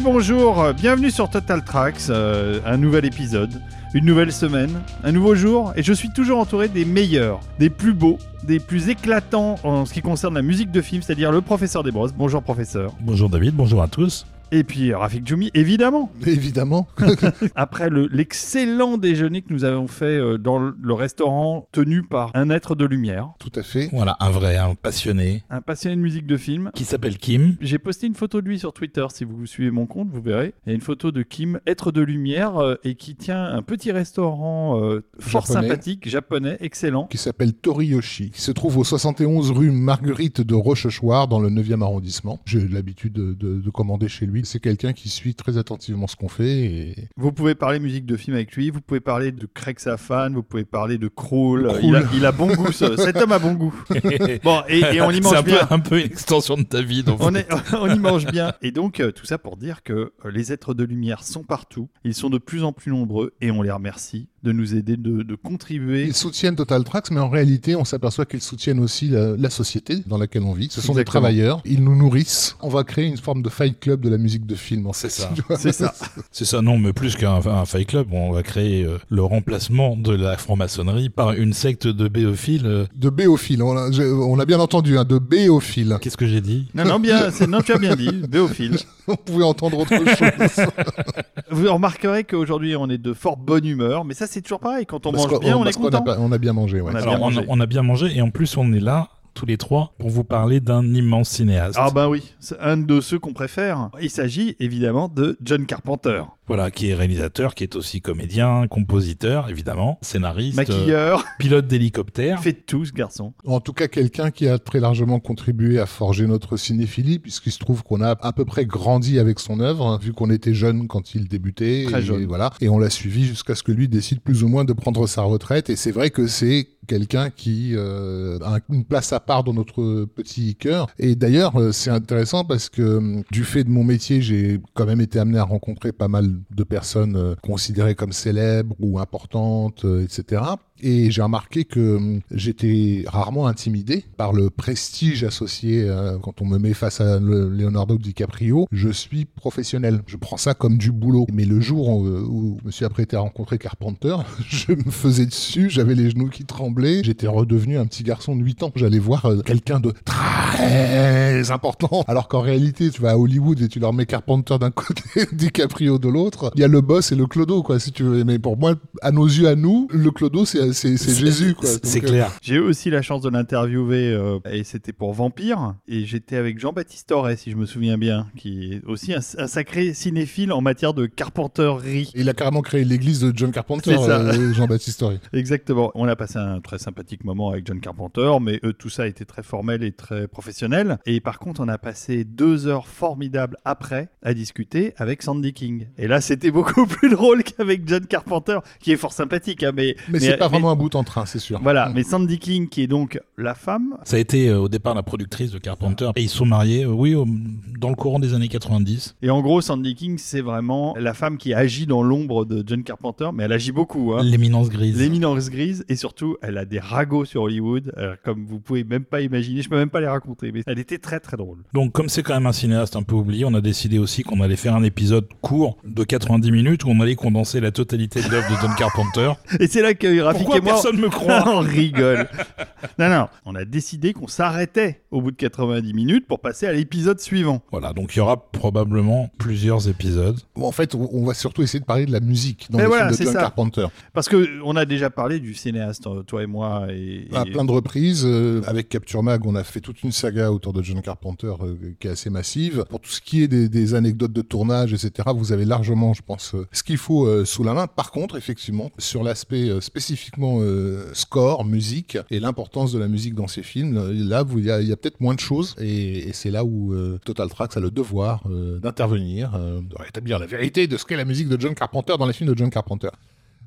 bonjour, bienvenue sur Total Tracks, euh, un nouvel épisode, une nouvelle semaine, un nouveau jour, et je suis toujours entouré des meilleurs, des plus beaux, des plus éclatants en ce qui concerne la musique de film, c'est-à-dire le professeur Desbrosses. Bonjour professeur. Bonjour David, bonjour à tous. Et puis Rafik Djoumi, évidemment. Évidemment. Après le- l'excellent déjeuner que nous avons fait euh, dans le le restaurant tenu par un être de lumière, Tout à fait. Voilà, un vrai, un passionné un passionné de musique de film. qui s'appelle Kim. J'ai posté une photo de lui sur Twitter, si vous suivez mon compte, vous verrez. Il y a une photo de Kim, être de lumière, euh, et qui tient un petit restaurant euh, fort Japonais. sympathique, japonais, excellent. Qui s'appelle Toriyoshi, qui se trouve au 71 rue Marguerite de Rochechouart, dans le 9e arrondissement. J'ai l'habitude de, de- de commander chez lui. C'est quelqu'un qui suit très attentivement ce qu'on fait. Et... Vous pouvez parler musique de film avec lui, vous pouvez parler de Craig Safan, vous pouvez parler de Krull. Krull. Il, a, il a bon goût, ce- cet homme a bon goût. Bon, et, et on y C'est mange un peu, bien. un peu une extension de ta vie. Donc On, est- on y mange bien. Et donc, euh, tout ça pour dire que euh, les êtres de lumière sont partout. Ils sont de plus en plus nombreux et on les remercie de nous aider, de, de contribuer. Ils soutiennent Total Tracks, mais en réalité, on s'aperçoit qu'ils soutiennent aussi la, la société dans laquelle on vit. Ce sont des travailleurs. Ils nous nourrissent. On va créer une forme de fight club de la musique de film, en fait. C'est ça. C'est ça. c'est ça, non, mais plus qu'un un fight club, on va créer euh, le remplacement de la franc-maçonnerie par une secte de béophiles. euh, De béophiles. On a, je- on a bien entendu, hein, de béophiles. Qu'est-ce que j'ai dit? Non, non, bien, c'est- non, tu as bien dit, Béophile. On pouvait entendre autre chose. Vous remarquerez qu'aujourd'hui, on est de fort bonne humeur, mais ça, c'est toujours pareil. Quand on Parce mange qu'on- bien, on est parce qu'on a content. pas- on a bien mangé, ouais. On a Alors, bien on, mangé. on a bien mangé et en plus, on est là, tous les trois, pour vous parler d'un immense cinéaste. Ah ben oui, c'est un de ceux qu'on préfère. Il s'agit évidemment de John Carpenter, Voilà, qui est réalisateur, qui est aussi comédien, compositeur, évidemment, scénariste, euh, maquilleur, pilote d'hélicoptère. fait de tout ce garçon. En tout cas, quelqu'un qui a très largement contribué à forger notre cinéphilie, puisqu'il se trouve qu'on a à peu près grandi avec son œuvre, hein, vu qu'on était jeune quand il débutait. Très et, jeune. Voilà. Et on l'a suivi jusqu'à ce que lui décide plus ou moins de prendre sa retraite. Et c'est vrai que c'est quelqu'un qui euh, a une place à part dans notre petit cœur. Et d'ailleurs, euh, c'est intéressant parce que euh, du fait de mon métier, j'ai quand même été amené à rencontrer pas mal de personnes considérées comme célèbres ou importantes, etc. Et j'ai remarqué que euh, j'étais rarement intimidé par le prestige associé euh, quand on me met face à le- Leonardo DiCaprio. Je suis professionnel. Je prends ça comme du boulot. Mais le jour où, où je me suis apprêté à rencontrer Carpenter, je me faisais dessus, j'avais les genoux qui tremblaient. J'étais redevenu un petit garçon de 8 ans. J'allais voir euh, quelqu'un de très important. Alors qu'en réalité, tu vas à Hollywood et tu leur mets Carpenter d'un côté, DiCaprio de l'autre. Il y a le boss et le clodo, quoi, si tu veux. Mais pour moi, à nos yeux, à nous, le clodo, c'est c'est- c'est Jésus, quoi. C'est euh, clair. J'ai eu aussi la chance de l'interviewer euh, et c'était pour Vampire et j'étais avec Jean-Baptiste Auré si je me souviens bien qui est aussi un, un sacré cinéphile en matière de carpenterie. Il a carrément créé l'église de John Carpenter, euh, Jean-Baptiste Horry. Exactement. On a passé un très sympathique moment avec John Carpenter, mais euh, tout ça a été très formel et très professionnel. Et par contre, on a passé deux heures formidables après à discuter avec Sandy King. Et là, c'était beaucoup plus drôle qu'avec John Carpenter, qui est fort sympathique, hein, mais Mais, c'est pas vraiment un bout en train, c'est sûr. Voilà, mais Sandy King, qui est donc la femme. Ça a été euh, au départ la productrice de Carpenter. Et ils sont mariés, euh, oui, au- dans le courant des années 90. Et en gros, Sandy King, c'est vraiment la femme qui agit dans l'ombre de John Carpenter, mais elle agit beaucoup. Hein. L'éminence grise. L'éminence grise, et surtout, elle a des ragots sur Hollywood, euh, comme vous pouvez même pas imaginer. Je peux même pas les raconter, mais elle était très très drôle. Donc, comme c'est quand même un cinéaste un peu oublié, on a décidé aussi qu'on allait faire un épisode court de 90 minutes où on allait condenser la totalité de l'œuvre de John Carpenter. Et c'est là que Rafik Pourquoi et moi. personne me croit on rigole. non, non, on a décidé qu'on s'arrêtait au bout de 90 minutes pour passer à l'épisode suivant. Voilà, donc il y aura probablement plusieurs épisodes. Bon, en fait, on va surtout essayer de parler de la musique dans Mais les voilà, films de John ça. Carpenter. Parce que on a déjà parlé du cinéaste, euh, toi et moi. Et, À plein de reprises, euh, avec Capture Mag, on a fait toute une saga autour de John Carpenter euh, qui est assez massive. Pour tout ce qui est des, des anecdotes de tournage, etc., vous avez largement, je pense, euh, ce qu'il faut euh, sous la main. Par contre, effectivement, sur l'aspect euh, euh, score, musique et l'importance de la musique dans ces films, là, il y a, peut-être moins de choses. Et, c'est là où euh, Total Tracks a le devoir euh, d'intervenir, de rétablir la vérité de ce qu'est la musique de John Carpenter dans les films de John Carpenter.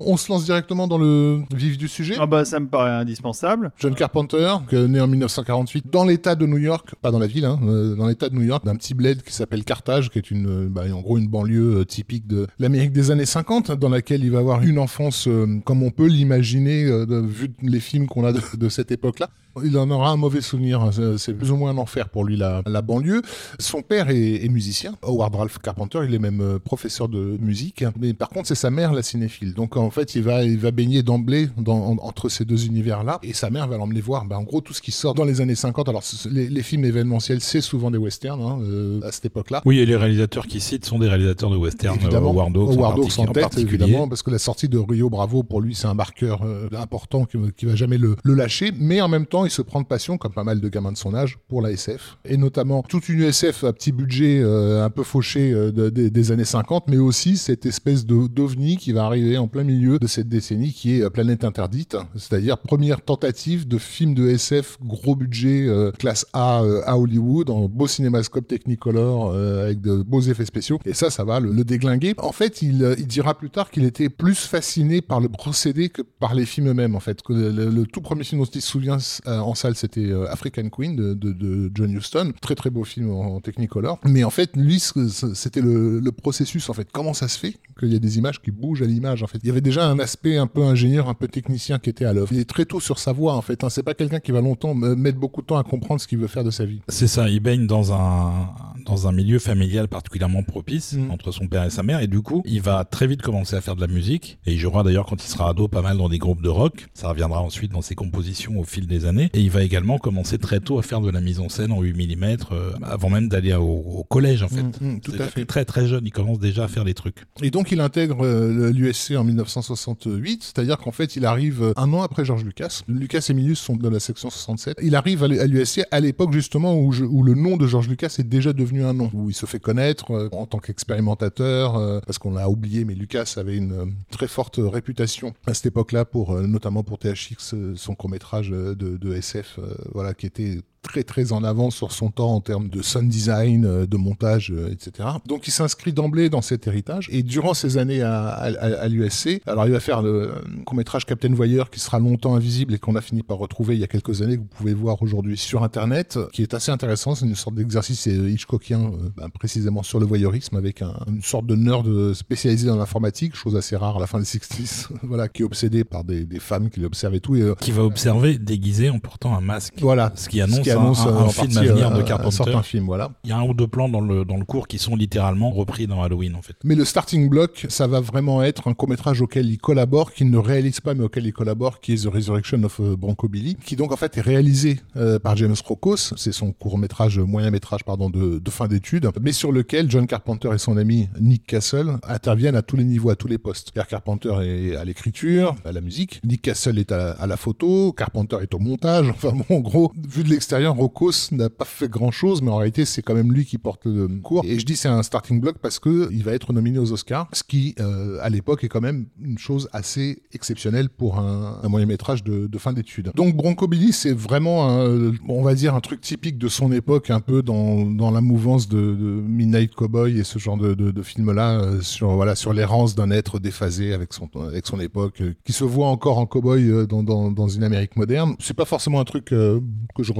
On se lance directement dans le vif du sujet. Ah bah ça me paraît indispensable. John Carpenter, né en 1948 dans l'État de New York, pas dans la ville, hein, euh, dans l'État de New York, d'un petit bled qui s'appelle Carthage, qui est une, euh, bah, en gros une banlieue euh, typique de l'Amérique des années 50, dans laquelle il va avoir une enfance euh, comme on peut l'imaginer euh, vu les films qu'on a de, de cette époque-là. Il en aura un mauvais souvenir. C'est plus ou moins un enfer pour lui, la, la banlieue. Son père est, est, musicien, Howard Ralph Carpenter. Il est même euh, professeur de musique. Mais par contre, c'est sa mère, la cinéphile. Donc, en fait, il va, il va baigner d'emblée entre ces deux univers-là. Et sa mère va l'emmener voir, ben, en gros, tout ce qui sort dans les années 50. Alors, les, les films événementiels, c'est souvent des westerns hein, euh, à cette époque-là. Oui, et les réalisateurs qui citent sont des réalisateurs de westerns. Évidemment, euh, Howard Hawks, en, tête, évidemment, parce que la sortie de Rio Bravo, pour lui, c'est un marqueur important qui, qui va jamais le, le lâcher. Mais en même temps, il se prend de passion, comme pas mal de gamins de son âge, pour la SF. Et notamment toute une SF à petit budget, euh, un peu fauché euh, des années 50, mais aussi cette espèce d'ovni qui va arriver en plein milieu de cette décennie qui est euh, Planète Interdite, c'est-à-dire première tentative de film de SF gros budget classe A à Hollywood, en beau cinémascope Technicolor avec de beaux effets spéciaux. Et ça, ça va le, déglinguer. En fait, il, dira plus tard qu'il était plus fasciné par le procédé que par les films eux-mêmes. En fait, que le, tout premier film dont il se souvient en salle, c'était African Queen de, de, John Huston. Très très beau film en, Technicolor. Mais en fait, lui, c'était le, processus. En fait, comment ça se fait qu'il y a des images qui bougent à l'image En fait, il y avait déjà un aspect un peu ingénieur, un peu technicien qui était à l'œuvre. Il est très tôt sur sa voie. En fait, hein. c'est pas quelqu'un qui va longtemps mettre beaucoup de temps à comprendre ce qu'il veut faire de sa vie. C'est ça. Il baigne dans un dans un milieu familial particulièrement propice mm. entre son père et sa mère et du coup, il va très vite commencer à faire de la musique et il jouera d'ailleurs quand il sera ado pas mal dans des groupes de rock. Ça reviendra ensuite dans ses compositions au fil des années et il va également commencer très tôt à faire de la mise en scène en 8 mm euh, avant même d'aller au, collège en fait. Mm, mm, tout à fait. Très très jeune, il commence déjà à faire des trucs. Et donc il intègre euh, l'USC en 1968, c'est-à-dire qu'en fait il arrive euh, un an après George Lucas. Lucas et Minus sont de la section 67. Il arrive à l'USC à l'époque justement où, où, le nom de George Lucas est déjà devenu un nom, où il se fait connaître en tant qu'expérimentateur, parce qu'on l'a oublié, mais Lucas avait une très forte réputation à cette époque-là pour notamment pour THX, son court métrage de, de SF, voilà qui était très très en avance sur son temps en termes de sound design, euh, de montage, euh, etc. Donc il s'inscrit d'emblée dans cet héritage. Et durant ces années à, à, l'USC, alors il va faire le court métrage Captain Voyeur qui sera longtemps invisible et qu'on a fini par retrouver il y a quelques années que vous pouvez voir aujourd'hui sur Internet, qui est assez intéressant. C'est une sorte d'exercice Hitchcockien euh, ben, précisément sur le voyeurisme avec une sorte de nerd spécialisé dans l'informatique, chose assez rare à la fin des 60s, voilà, qui est obsédé par des, des femmes qui l'observent et tout. Et, qui va observer déguisé en portant un masque. Voilà. Ce qui annonce annonce un, un, film à venir de euh, Carpenter. Un film, voilà. Il y a un ou deux plans dans le, dans le cours qui sont littéralement repris dans Halloween, en fait. Mais le starting block, ça va vraiment être un court-métrage auquel il collabore, qu'il ne réalise pas, mais auquel il collabore, qui est The Resurrection of euh, Bronco Billy, qui donc, en fait, est réalisé euh, par James Rokos. C'est son court-métrage, moyen-métrage, pardon, de, de fin d'études, mais sur lequel John Carpenter et son ami Nick Castle interviennent à tous les niveaux, à tous les postes. Pierre Carpenter est à l'écriture, à la musique. Nick Castle est à, à la photo. Carpenter est au montage. Enfin, bon, en gros, vu de l'extérieur, Rokos n'a pas fait grand chose, mais en réalité, c'est quand même lui qui porte le cours. Et je dis c'est un starting block parce que il va être nominé aux Oscars, ce qui, euh, à l'époque, est quand même une chose assez exceptionnelle pour un, moyen métrage de, fin d'études. Donc Bronco Billy, c'est vraiment, un, on va dire, un truc typique de son époque, un peu dans, la mouvance de, Midnight Cowboy et ce genre de, film-là, euh, sur voilà, sur l'errance d'un être déphasé avec son avec son époque, euh, qui se voit encore en cowboy dans, dans, une Amérique moderne. C'est pas forcément un truc que je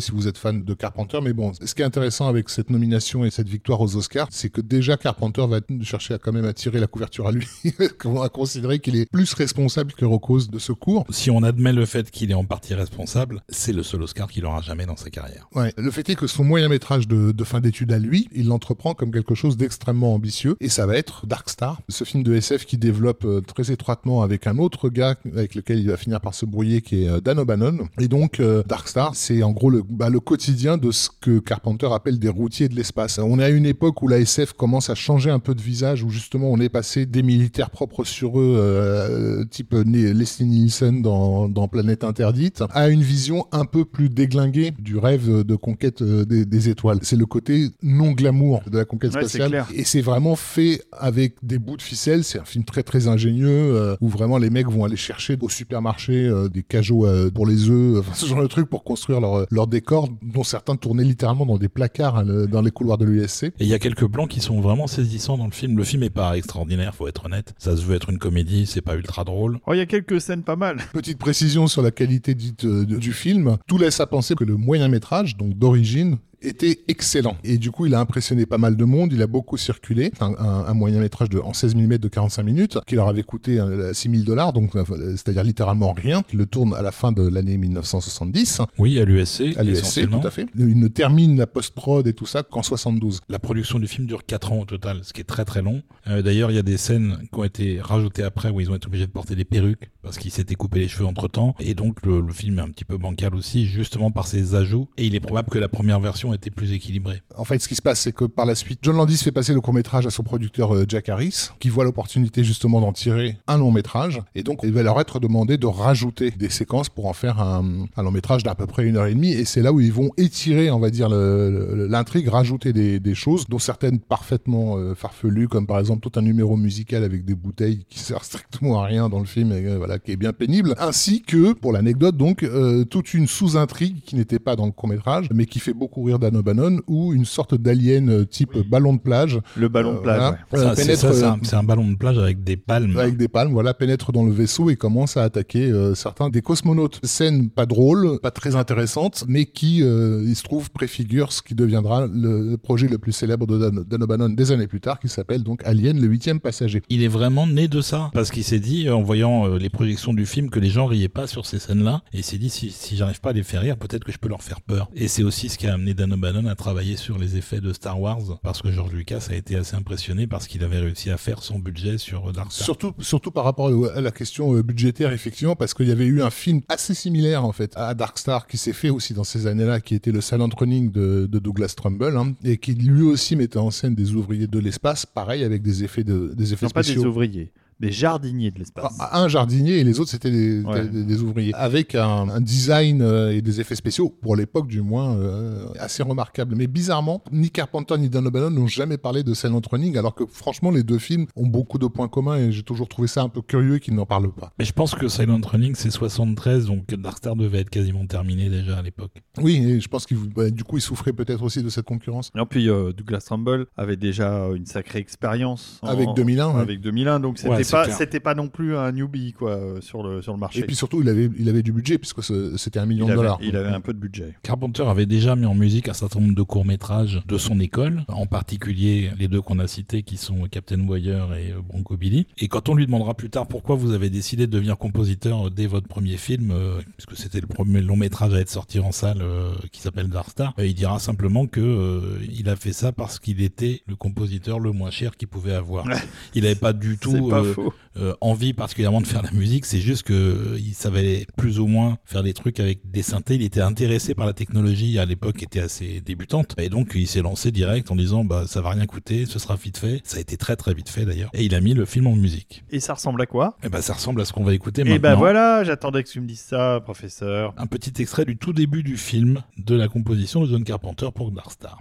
si vous êtes fan de Carpenter, mais bon, ce qui est intéressant avec cette nomination et cette victoire aux Oscars, c'est que déjà Carpenter va chercher à quand même à tirer la couverture à lui, à considérer qu'il est plus responsable que Rocos de ce cours. Si on admet le fait qu'il est en partie responsable, c'est le seul Oscar qu'il aura jamais dans sa carrière. Ouais, le fait est que son moyen métrage de, de fin d'études à lui, il l'entreprend comme quelque chose d'extrêmement ambitieux, et ça va être Dark Star, ce film de SF qui développe euh, très étroitement avec un autre gars avec lequel il va finir par se brouiller, qui est euh, Dan O'Bannon. Et donc euh, Dark Star, c'est en gros le, bah, le quotidien de ce que Carpenter appelle des routiers de l'espace. On est à une époque où la SF commence à changer un peu de visage, où justement on est passé des militaires propres sur eux, euh, type Leslie Nielsen dans, dans Planète Interdite, à une vision un peu plus déglinguée du rêve de conquête euh, des, étoiles. C'est le côté non glamour de la conquête spatiale. Et c'est vraiment fait avec des bouts de ficelle. C'est un film très très ingénieux, euh, où vraiment les mecs vont aller chercher au supermarché des cajots pour les œufs, enfin, ce genre de trucs pour construire leur, leur décor, dont certains tourner littéralement dans des placards hein, dans les couloirs de l'USC. Et il y a quelques plans qui sont vraiment saisissants dans le film. Le film est pas extraordinaire, faut être honnête. Ça se veut être une comédie, c'est pas ultra drôle. Oh, il y a quelques scènes pas mal. Petite précision sur la qualité dite euh, du film. Tout laisse à penser que le moyen métrage, donc d'origine, était excellent. Et du coup, il a impressionné pas mal de monde, il a beaucoup circulé. Un, un, un moyen métrage de, en 16 mm de 45 minutes, qui leur avait coûté 6 000 dollars, donc euh, c'est-à-dire littéralement rien. Il le tourne à la fin de l'année 1970. Oui, à l'USC. À l'USC, tout à fait. Il ne termine la post-prod et tout ça qu'en 72. La production du film dure 4 ans au total, ce qui est très très long. Euh, D'ailleurs, il y a des scènes qui ont été rajoutées après où ils ont été obligés de porter des perruques parce qu'ils s'étaient coupé les cheveux entre temps. Et donc, le, le, film est un petit peu bancal aussi, justement par ses ajouts. Et il est probable que la première version était plus équilibrée. En fait, ce qui se passe, c'est que par la suite, John Landis fait passer le court-métrage à son producteur euh, Jack Harris, qui voit l'opportunité justement d'en tirer un long-métrage. Et donc, il va leur être demandé de rajouter des séquences pour en faire un, un long-métrage d'à peu près une heure et demie. Et c'est là où ils vont étirer, on va dire, l'intrigue, rajouter des, choses, dont certaines parfaitement euh, farfelues, comme par exemple tout un numéro musical avec des bouteilles qui sert strictement à rien dans le film, euh, voilà, qui est bien pénible, ainsi que, pour l'anecdote, donc, toute une sous-intrigue qui n'était pas dans le court-métrage, mais qui fait beaucoup rire Dan O'Bannon, ou une sorte d'alien euh, type oui. ballon de plage. Le ballon de plage, voilà. ouais. c'est un, un, ballon de plage avec des palmes. Avec des palmes, voilà, pénètre dans le vaisseau et commence à attaquer euh, certains des cosmonautes. Scène pas drôle, pas très intéressante, mais qui, euh, il se trouve, préfigure ce qui deviendra le, le projet le plus célèbre de Dan, Dan O'Bannon des années plus tard, qui s'appelle donc Alien, le huitième passager. Il est vraiment né de ça, parce qu'il s'est dit, en voyant euh, les projections du film, que les gens riaient pas sur ces scènes-là, et il s'est dit, si, si j'arrive pas à les faire rire, peut-être que je peux leur faire peur. Et c'est aussi ce qui a amené Dan O'Bannon à travailler sur les effets de Star Wars, parce que George Lucas a été assez impressionné parce qu'il avait réussi à faire son budget sur Dark Star. Surtout, surtout par rapport à la question euh, budgétaire, effectivement, parce qu'il y avait eu un film assez similaire, en fait, à Dark Star, qui s'est fait aussi dans ces années-là, qui était le Silent Running de, de Douglas Trumbull, hein, et qui lui aussi mettait en scène des ouvriers de l'espace, pareil, avec des effets, de, des effets non, spéciaux. pas des ouvriers des jardiniers de l'espace. Ah, un jardinier et les autres c'était des, ouais. des, des, ouvriers. Avec un, un design euh, et des effets spéciaux, pour l'époque du moins, euh, assez remarquables. Mais bizarrement, ni Carpenter ni Dan O'Bannon n'ont jamais parlé de Silent Running, alors que franchement les deux films ont beaucoup de points communs et j'ai toujours trouvé ça un peu curieux qu'ils n'en parlent pas. Mais je pense que Silent Running c'est 73, donc Dark Star devait être quasiment terminé déjà à l'époque. Oui, et je pense qu'il bah, du coup il souffrait peut-être aussi de cette concurrence. Et puis euh, Douglas Trumbull avait déjà une sacrée expérience avec 2001. Ouais. Avec 2001, donc c'était ouais, pas, c'était pas non plus un newbie quoi euh, sur le sur le marché. Et puis surtout il avait il avait du budget puisque c'était un million il de dollars. Il avait un peu de budget. Carpenter avait déjà mis en musique un certain nombre de courts métrages de son école, en particulier les deux qu'on a cités qui sont Captain Voyeur et euh, Bronco Billy. Et quand on lui demandera plus tard pourquoi vous avez décidé de devenir compositeur dès votre premier film, euh, puisque c'était le premier long métrage à être sorti en salle euh, qui s'appelle Dark Star, il dira simplement que euh, il a fait ça parce qu'il était le compositeur le moins cher qu'il pouvait avoir. il n'avait pas du tout pas envie particulièrement de faire la musique, c'est juste que euh, il savait plus ou moins faire des trucs avec des synthés. Il était intéressé par la technologie à l'époque, était assez débutante, et donc il s'est lancé direct en disant bah ça va rien coûter, ce sera vite fait. Ça a été très très vite fait d'ailleurs, et il a mis le film en musique. Et ça ressemble à quoi? Et bah ça ressemble à ce qu'on va écouter et maintenant. Et bah voilà, j'attendais que tu me dises ça, professeur. Un petit extrait du tout début du film de la composition de John Carpenter pour Dark Star.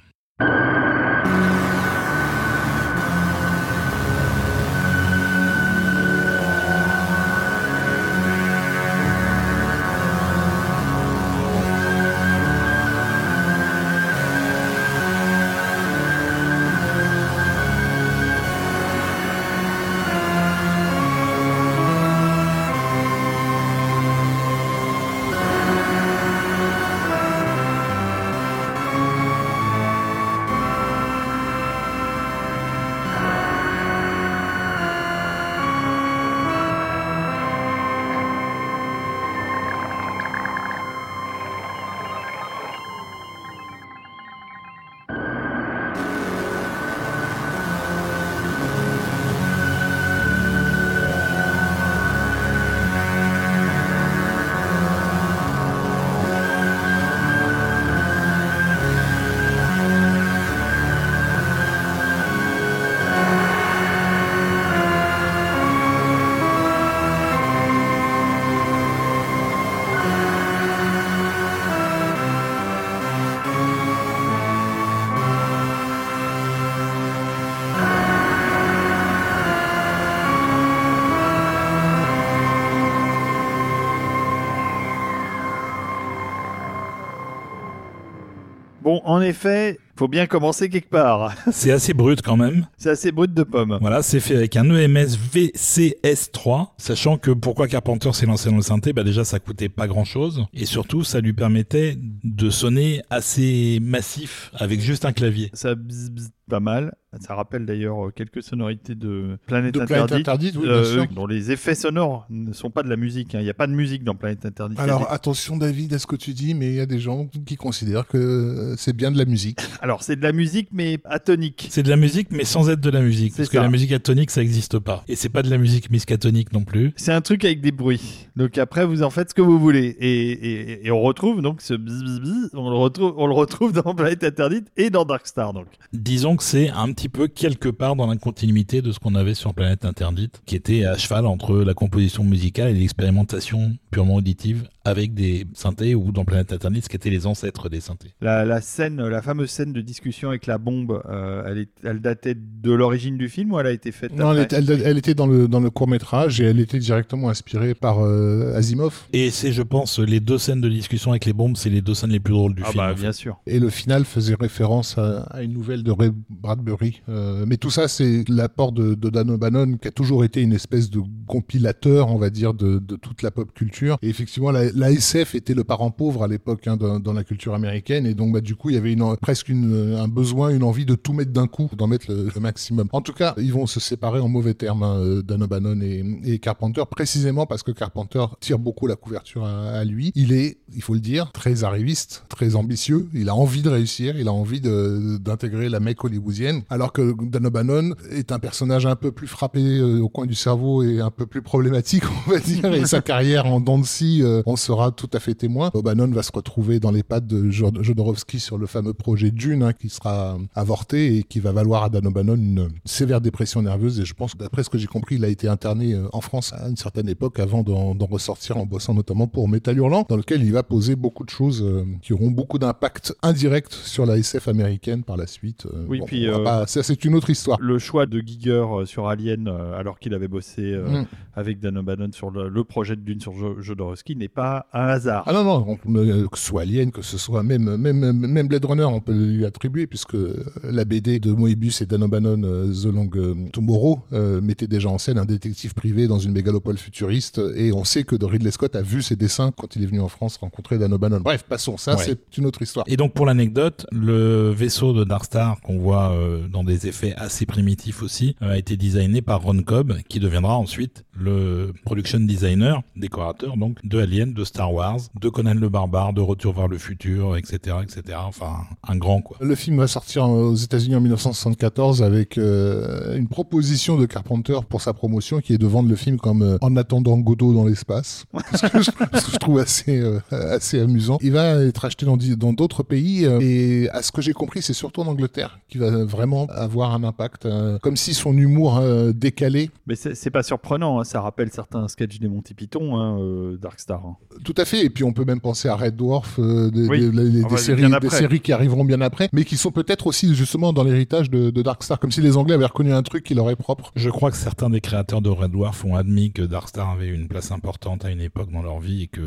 En effet, Faut bien commencer quelque part. C'est assez brut quand même. C'est assez brut de pomme. Voilà, c'est fait avec un EMS VCS3, sachant que pourquoi Carpenter s'est lancé dans le synthé, bah déjà ça coûtait pas grand chose, et surtout ça lui permettait de sonner assez massif avec juste un clavier. Ça bzz, bzz, pas mal. Ça rappelle d'ailleurs euh, quelques sonorités de Planète De Planète Interdite. Oui, bien euh, dont les effets sonores ne sont pas de la musique. hein. Il n'y a pas de musique dans Planète Interdite. Alors des- attention David à ce que tu dis, mais il y a des gens qui considèrent que euh, c'est bien de la musique. Alors, c'est de la musique, mais atonique. C'est de la musique, mais sans être de la musique. Parce que la musique atonique, ça n'existe pas. Et c'est pas de la musique miscatonique non plus. C'est un truc avec des bruits. Donc après, vous en faites ce que vous voulez. Et, et- et on retrouve donc ce bzz bzz bzz, on le retrouve, on le retrouve dans Planète Interdite et dans Darkstar. Donc. Disons que c'est un petit peu quelque part dans la continuité de ce qu'on avait sur Planète Interdite, qui était à cheval entre la composition musicale et l'expérimentation purement auditive avec des synthés ou dans Planète Interdite, ce qui étaient les ancêtres des synthés. La, la scène, la fameuse scène de discussion avec la bombe, euh, elle, est, elle datait de l'origine du film ou elle a été faite Non, elle, après était- elle- elle était dans le, dans le court métrage et elle était directement inspirée par euh, Asimov. Et c'est, je pense, les deux scènes de discussion avec les bombes, c'est les deux scènes les plus drôles du Ah film. bah bien sûr. Et le final faisait référence à, à une nouvelle de Ray Bradbury. Euh, mais tout ça, c'est l'apport de, de Dan O'Bannon, qui a toujours été une espèce de compilateur, on va dire, de, de toute la pop culture. Et effectivement, la, la SF était le parent pauvre à l'époque hein, dans, dans la culture américaine. Et donc, bah, du coup, il y avait une, presque une, un besoin, une envie de tout mettre d'un coup, d'en mettre le, le maximum. En tout cas, ils vont se séparer en mauvais termes, hein, euh, Dan O'Bannon et, et Carpenter, précisément parce que Carpenter tire beaucoup la couverture à, à lui. Il est, il faut le dire, très arriviste, très ambitieux. Il a envie de réussir, il a envie d'intégrer la mec hollywoodienne. Alors que Dan O'Bannon est un personnage un peu plus frappé euh, au coin du cerveau et un peu plus problématique, on va dire. Et sa carrière en dents euh, sera tout à fait témoin. O'Bannon va se retrouver dans les pattes de Jod- Jodorowsky sur le fameux projet Dune, hein, qui sera avorté et qui va valoir à Dan O'Bannon une sévère dépression nerveuse. Et je pense, d'après ce que j'ai compris, il a été interné euh, en France à une certaine époque avant d'en ressortir en bossant notamment pour Metal Hurlant, dans lequel il va poser beaucoup de choses euh, qui auront beaucoup d'impact indirect sur la SF américaine par la suite. Euh, Oui, puis, euh, pas- ça c'est une autre histoire. Le choix de Giger sur Alien, alors qu'il avait bossé Mm. avec Dan O'Bannon sur le, le projet de Dune sur Jo- Jodorowsky, n'est pas un hasard. Ah non, non, on- euh, que ce soit Alien, que ce soit même, même, même Blade Runner, on peut lui attribuer, puisque la BD de Moebius et Dan O'Bannon, euh, The Long euh, Tomorrow, euh, mettait déjà en scène un détective privé dans une mégalopole futuriste, et on sait que Ridley Scott a vu ses dessins quand il est venu en France rencontrer Dan O'Bannon. Bref, passons, ça Ouais. c'est une autre histoire. Et donc pour l'anecdote, le vaisseau de Darkstar qu'on voit euh, dans des effets assez primitifs aussi euh, a été designé par Ron Cobb qui deviendra ensuite le production designer, décorateur donc de Alien, de Star Wars, de Conan le Barbare, de Retour vers le futur, etc., etc. Enfin un grand quoi. Le film va sortir aux États-Unis en 1974 avec euh, une proposition de Carpenter pour sa promotion qui est de vendre le film comme euh, En attendant Godot dans l'espace. ce, que je, ce que je trouve assez, euh, assez amusant. Il va être acheté dans d'autres pays euh, et à ce que j'ai compris, c'est surtout en Angleterre qui va vraiment avoir un impact. euh, comme si son humour euh, décalé, Mais c'est pas surprenant, hein, ça rappelle certains sketchs des Monty Python, hein, euh, Darkstar. hein. Tout à fait. Et puis on peut même penser à Red Dwarf, euh, des, Oui, des- des- on des va séries, des qui arriveront bien après, mais qui sont peut-être aussi justement dans l'héritage de, de Darkstar, comme si les Anglais avaient reconnu un truc qui leur est propre. Je crois que certains des créateurs de Red Dwarf ont admis que Darkstar avait une place importante à une époque dans leur vie et que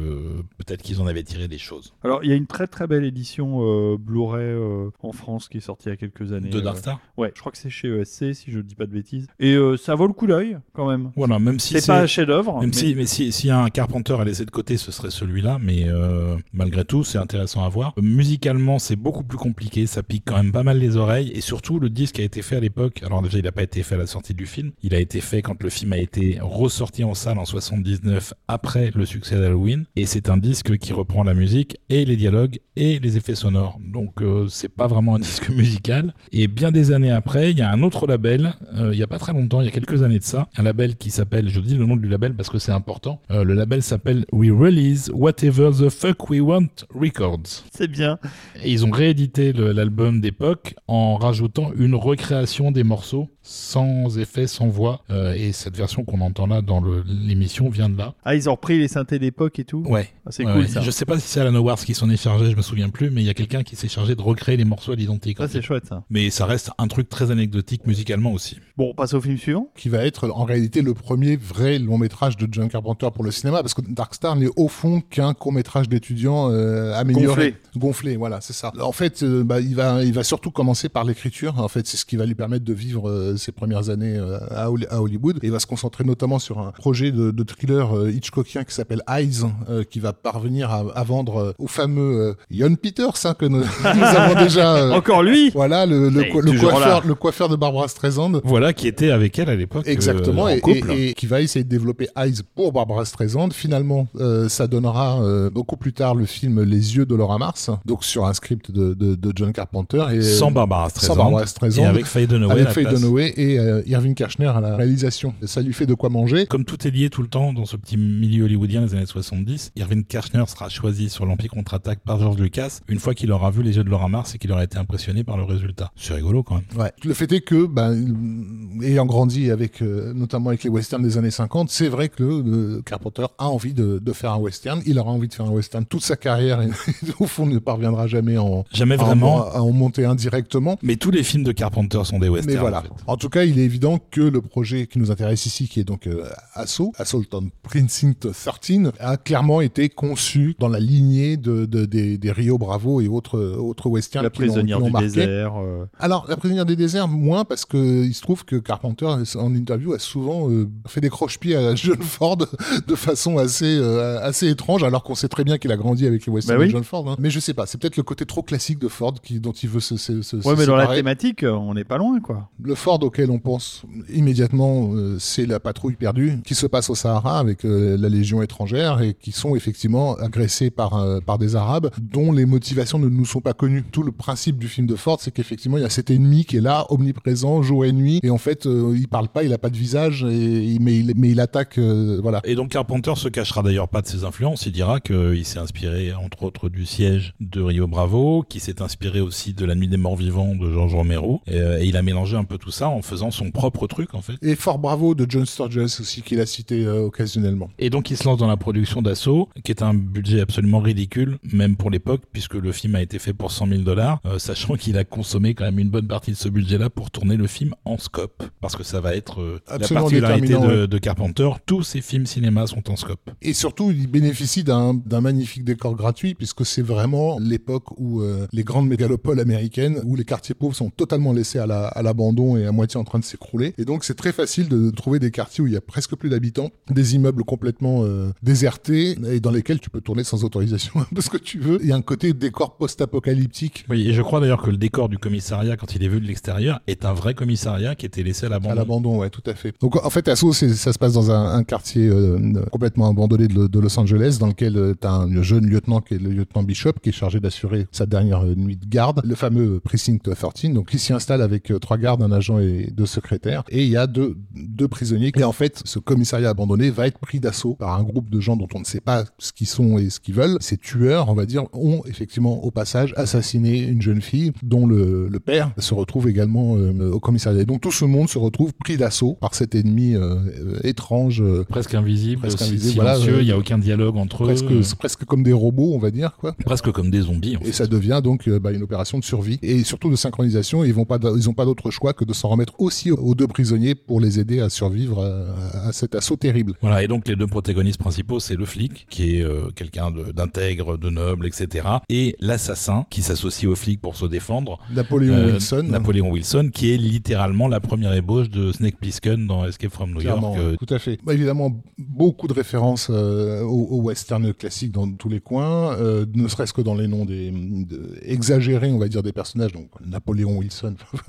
peut-être qu'ils en avaient tiré des choses. Alors, il y a une très très belle édition euh, Blu-ray euh, en France qui est sortie il y a quelques années. De euh, Darkstar Ouais, je crois que c'est chez ESC, si je ne dis pas de bêtises. Et euh, ça vaut le coup d'œil, quand même. Voilà, même si c'est pas un chef-d'œuvre. Même mais- si, mais si, s'il y a un Carpenter à laisser de côté, ce celui-là, mais euh, malgré tout, c'est intéressant à voir. Musicalement, c'est beaucoup plus compliqué, ça pique quand même pas mal les oreilles, et surtout, le disque a été fait à l'époque, alors déjà, il n'a pas été fait à la sortie du film, il a été fait quand le film a été ressorti en salle en 79, après le succès d'Halloween, et c'est un disque qui reprend la musique, et les dialogues, et les effets sonores. Donc, euh, c'est pas vraiment un disque musical. Et bien des années après, il y a un autre label, euh, il y a pas très longtemps, il y a quelques années de ça, un label qui s'appelle, je dis le nom du label parce que c'est important, le label s'appelle We Release Whatever the Fuck We Want Records. C'est bien. Et ils ont réédité l'album d'époque en rajoutant une recréation des morceaux sans effet, sans voix. Euh, et cette version qu'on entend là dans l'émission vient de là. Ah, ils ont repris les synthés d'époque et tout Ouais. Ah, C'est Ouais, cool ouais. ça. Je sais pas si c'est Alan Howard qui s'en est chargé, je me souviens plus, mais il y a quelqu'un qui s'est chargé de recréer les morceaux à l'identique. Ça, c'est chouette ça. Mais ça reste un truc très anecdotique musicalement aussi. Bon, on passe au film suivant. qui va être en réalité le premier vrai long métrage de John Carpenter pour le cinéma, parce Dark Star n'est au fond qu'un court métrage d'étudiants euh, amélioré, Gonflé. gonflé. Voilà, c'est ça. En fait, euh, bah, il va, il va surtout commencer par l'écriture. En fait, c'est ce qui va lui permettre de vivre euh, ses premières années euh, à, Hol- à Hollywood. Et il va se concentrer notamment sur un projet de, de thriller euh, Hitchcockien qui s'appelle Eyes, euh, qui va parvenir à, à vendre euh, au fameux euh, Ian Peters hein, que nous, nous avons déjà. euh, Encore lui voilà le, le, Et co- le toujours coiffeur, le coiffeur de Barbara Streisand. Voilà, qui était avec elle à l'époque. Exactement, en et, et- et qui va essayer de développer Eyes pour Barbara Streisand. Finalement, euh, ça donnera euh, beaucoup plus tard le film Les yeux de Laura Mars, donc sur un script de, de, de John Carpenter. Et, sans Barbara Streisand. Barbara Streisand. Et avec Faye Dunaway. avec Faye. Dunaway et euh, Irving Kershner à la réalisation. Ça lui fait de quoi manger. Comme tout est lié tout le temps dans ce petit milieu hollywoodien des années 70, Irving Kershner sera choisi sur l'Empire contre-attaque par George Lucas une fois qu'il aura vu les yeux de Laura Mars et qu'il aura été impressionné par le résultat. C'est rigolo quand même. Ouais. Le fait est que, ben, ayant grandi avec, euh, notamment avec les westerns des années 50, c'est vrai que le, Carpenter a envie de, de faire un western. Il aura envie de faire un western toute sa carrière et au fond ne parviendra jamais en, Jamais à en- vraiment. à en monter un directement. Mais tous les films de Carpenter sont des westerns. Mais voilà. en fait. En tout cas, il est évident que le projet qui nous intéresse ici, qui est donc euh, Assault, Assault on Precinct 13, a clairement été conçu dans la lignée de, de- des, des Rio Bravo et autres, autres westerns La qui l'ont- qui prisonnière du marqué. désert. euh, Alors, la prisonnière des déserts, moins, parce que il se trouve que Carpenter, en interview, a souvent euh, fait des croche-pieds à John Ford de façon assez, euh, assez étrange, alors qu'on sait très bien qu'il a grandi avec les westerns Bah oui. de John Ford. hein. Mais je sais pas, c'est peut-être le côté trop classique de Ford qui, dont il veut se, se, se- Ouais, se mais dans la séparer. thématique, on n'est pas loin, quoi. Le Ford auquel on pense immédiatement, euh, c'est la patrouille perdue qui se passe au Sahara avec euh, la Légion étrangère et qui sont effectivement agressés par, euh, par des Arabes dont les motivations ne nous sont pas connues. Tout le principe du film de Ford, c'est qu'effectivement, il y a cet ennemi qui est là, omniprésent, jour et nuit, et en fait, euh, il parle pas, il a pas de visage, et, mais, il, mais il attaque, euh, voilà. Et donc Carpenter se cachera d'ailleurs pas de ses influences. Il dira qu'il s'est inspiré entre autres du siège de Rio Bravo, qui s'est inspiré aussi de La Nuit des Morts Vivants de George Romero. Et, euh, et il a mélangé un peu tout ça en faisant son propre truc en fait. Et Fort Bravo de John Sturges aussi, qu'il a cité euh, occasionnellement. Et donc il se lance dans la production d'Assaut, qui est un budget absolument ridicule, même pour l'époque, puisque le film a été fait pour 100 000 dollars, euh, sachant qu'il a consommé quand même une bonne partie de ce budget-là pour tourner le film en scope, parce que ça va être euh, la particularité de, ouais. de Carpenter. Tous ses films cinéma sont en scope. Et surtout, il bénéficie d'un magnifique décor gratuit, puisque c'est vraiment l'époque où euh, les grandes mégalopoles américaines, où les quartiers pauvres sont totalement laissés à la- à l'abandon et à moitié en train de s'écrouler. Et donc, c'est très facile de trouver des quartiers où il y a presque plus d'habitants, des immeubles complètement euh, désertés, et dans lesquels tu peux tourner sans autorisation un peu ce que tu veux. Il y a un côté décor post-apocalyptique Oui, et je crois d'ailleurs que le décor du commissariat, quand il est vu de l'extérieur, est un vrai commissariat qui était laissé à À l'abandon. l'abandon, ouais, tout à fait. Donc en fait, Asso, ça se passe dans un, un quartier euh, complètement abandonné de, de Los Angeles, dans lequel tu as un jeune lieutenant qui est le lieutenant Bishop, qui est chargé d'assurer sa dernière euh, nuit de garde, le fameux Precinct 13, donc il s'y installe avec euh, trois gardes, un agent et deux secrétaires, et il y a deux, deux prisonniers. Et en fait, ce commissariat abandonné va être pris d'assaut par un groupe de gens dont on ne sait pas ce qu'ils sont et ce qu'ils veulent. Ces tueurs, on va dire, ont effectivement au passage assassiné une jeune fille dont le, le père se retrouve également euh, au commissariat. Et donc tout ce monde se retrouve pris d'assaut par cet ennemi euh, euh, étrange, euh, Presque invisible, Presque si- invisible, silencieux, voilà, il n'y a euh, aucun dialogue entre presque, eux. presque comme des robots, on va dire, quoi. Presque comme des zombies. En Et fait. ça devient donc euh, bah, une opération de survie et surtout de synchronisation. Ils vont pas, ils ont pas d'autre choix que de s'en remettre aussi aux deux prisonniers pour les aider à survivre à, à cet assaut terrible. Voilà, et donc les deux protagonistes principaux, c'est le flic, qui est euh, quelqu'un d'intègre, de, noble, etc. Et l'assassin, qui s'associe au flic pour se défendre. Napoléon Euh, Wilson. Napoléon Wilson, qui est littéralement la première ébauche de Snake Plissken dans Escape from New Clairement, York. euh, tout à fait. Bah, évidemment, beaucoup de références euh, au, au western classique dans tous les coins, euh, ne serait-ce que dans les noms des de- exagérés, on va dire, des personnages. Donc Napoléon Wilson,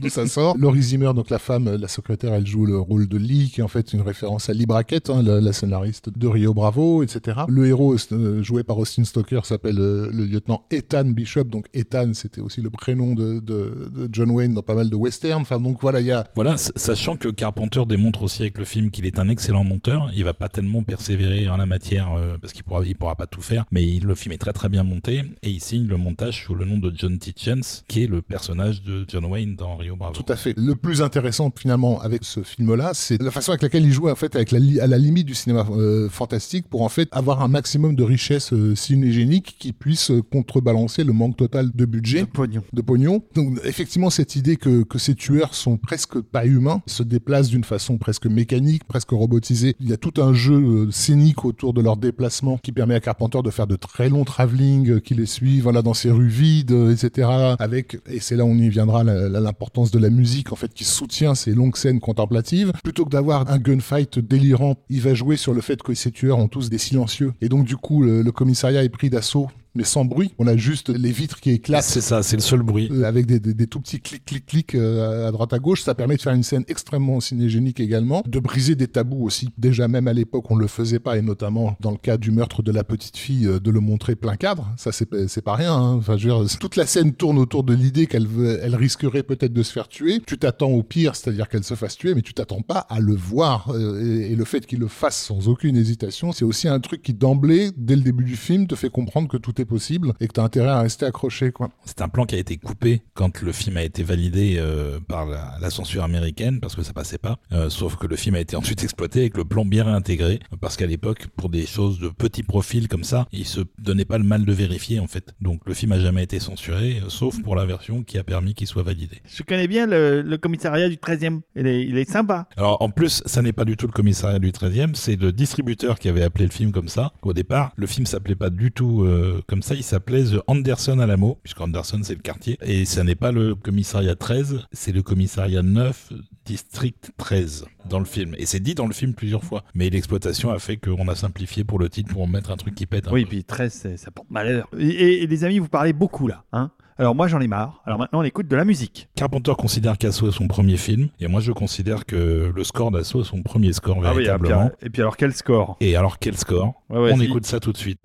d'où ça sort. Laurie Zimmer, donc la femme, la secrétaire, elle joue le rôle de Lee, qui est en fait une référence à Lee Brackett, hein, la, scénariste de Rio Bravo, etc. Le héros euh, joué par Austin Stoker s'appelle euh, le lieutenant Ethan Bishop. Donc Ethan, c'était aussi le prénom de, de- John Wayne dans pas mal de westerns. Enfin, donc voilà, il y a Voilà, sachant que Carpenter démontre aussi avec le film qu'il est un excellent monteur, il va pas tellement persévérer en la matière euh, parce qu'il pourra, il pourra pas tout faire, mais il- le film est très très bien monté et il signe le montage sous le nom de John Tietjens, qui est le personnage de John Wayne dans Rio Bravo. Tout à fait. Le plus intéressant finalement avec ce film-là, c'est la façon avec laquelle il joue en fait avec la à la limite du cinéma euh, fantastique pour en fait avoir un maximum de richesse euh, cinégénique qui puisse euh, contrebalancer le manque total de budget De pognon. de pognon. Donc effectivement cette idée que, que ces tueurs sont presque pas humains, se déplacent d'une façon presque mécanique, presque robotisée. Il y a tout un jeu jeu euh, scénique autour de leur déplacement qui permet à Carpenter de faire de très longs travelling euh, qui les suivent voilà, dans ces rues vides, euh, etc. Avec, et c'est là où on y viendra, l'importance de la musique en fait qui soutient ces longues scènes contemplatives. Plutôt que d'avoir un gunfight délirant, il va jouer sur le fait que ces tueurs ont tous des silencieux. Et donc du coup, le commissariat est pris d'assaut mais sans bruit. On a juste les vitres qui éclatent C'est ça, c'est le seul bruit. euh, avec des, des, des tout petits clics clics clics euh, à droite à gauche. Ça permet de faire une scène extrêmement cinégénique également, de briser des tabous aussi. Déjà même à l'époque, on le faisait pas, et notamment dans le cas du meurtre de la petite fille, euh, de le montrer plein cadre. Ça c'est pas- c'est pas rien. hein. Enfin, je veux dire, toute la scène tourne autour de l'idée qu'elle veut, elle risquerait peut-être de se faire tuer. Tu t'attends au pire, c'est-à-dire qu'elle se fasse tuer, mais tu t'attends pas à le voir. Et, et le fait qu'il le fasse sans aucune hésitation, c'est aussi un truc qui d'emblée, dès le début du film, te fait comprendre que tout est possible et que t'as intérêt à rester accroché, quoi. C'est un plan qui a été coupé quand le film a été validé euh, par la, la censure américaine parce que ça passait pas. Euh, sauf que le film a été ensuite exploité avec le plan bien réintégré parce qu'à l'époque, pour des choses de petit profil comme ça, il se donnait pas le mal de vérifier en fait. Donc le film a jamais été censuré, euh, sauf pour la version qui a permis qu'il soit validé. Je connais bien le, le commissariat du 13e. Il est, il est sympa. Alors en plus, ça n'est pas du tout le commissariat du 13e, c'est le distributeur qui avait appelé le film comme ça. Au départ, le film s'appelait pas du tout euh, comme ça, il s'appelait The Anderson Alamo, puisque Anderson c'est le quartier. Et ça n'est pas le commissariat 13, c'est le commissariat 9, district 13 dans le film. Et c'est dit dans le film plusieurs fois. Mais l'exploitation a fait qu'on a simplifié pour le titre pour en mettre un truc qui pète un Oui, peu. puis 13, c'est- ça porte malheur. Et, et- et les amis, vous parlez beaucoup là. Hein Alors moi, j'en ai marre. Alors maintenant, on écoute de la musique. Carpenter considère qu'Assaut est son premier film, et moi je considère que le score d'Assaut est son premier score Ah oui, et puis, véritablement. et puis alors, quel score? Et alors quel score? Ouais, ouais, On si. écoute ça tout de suite.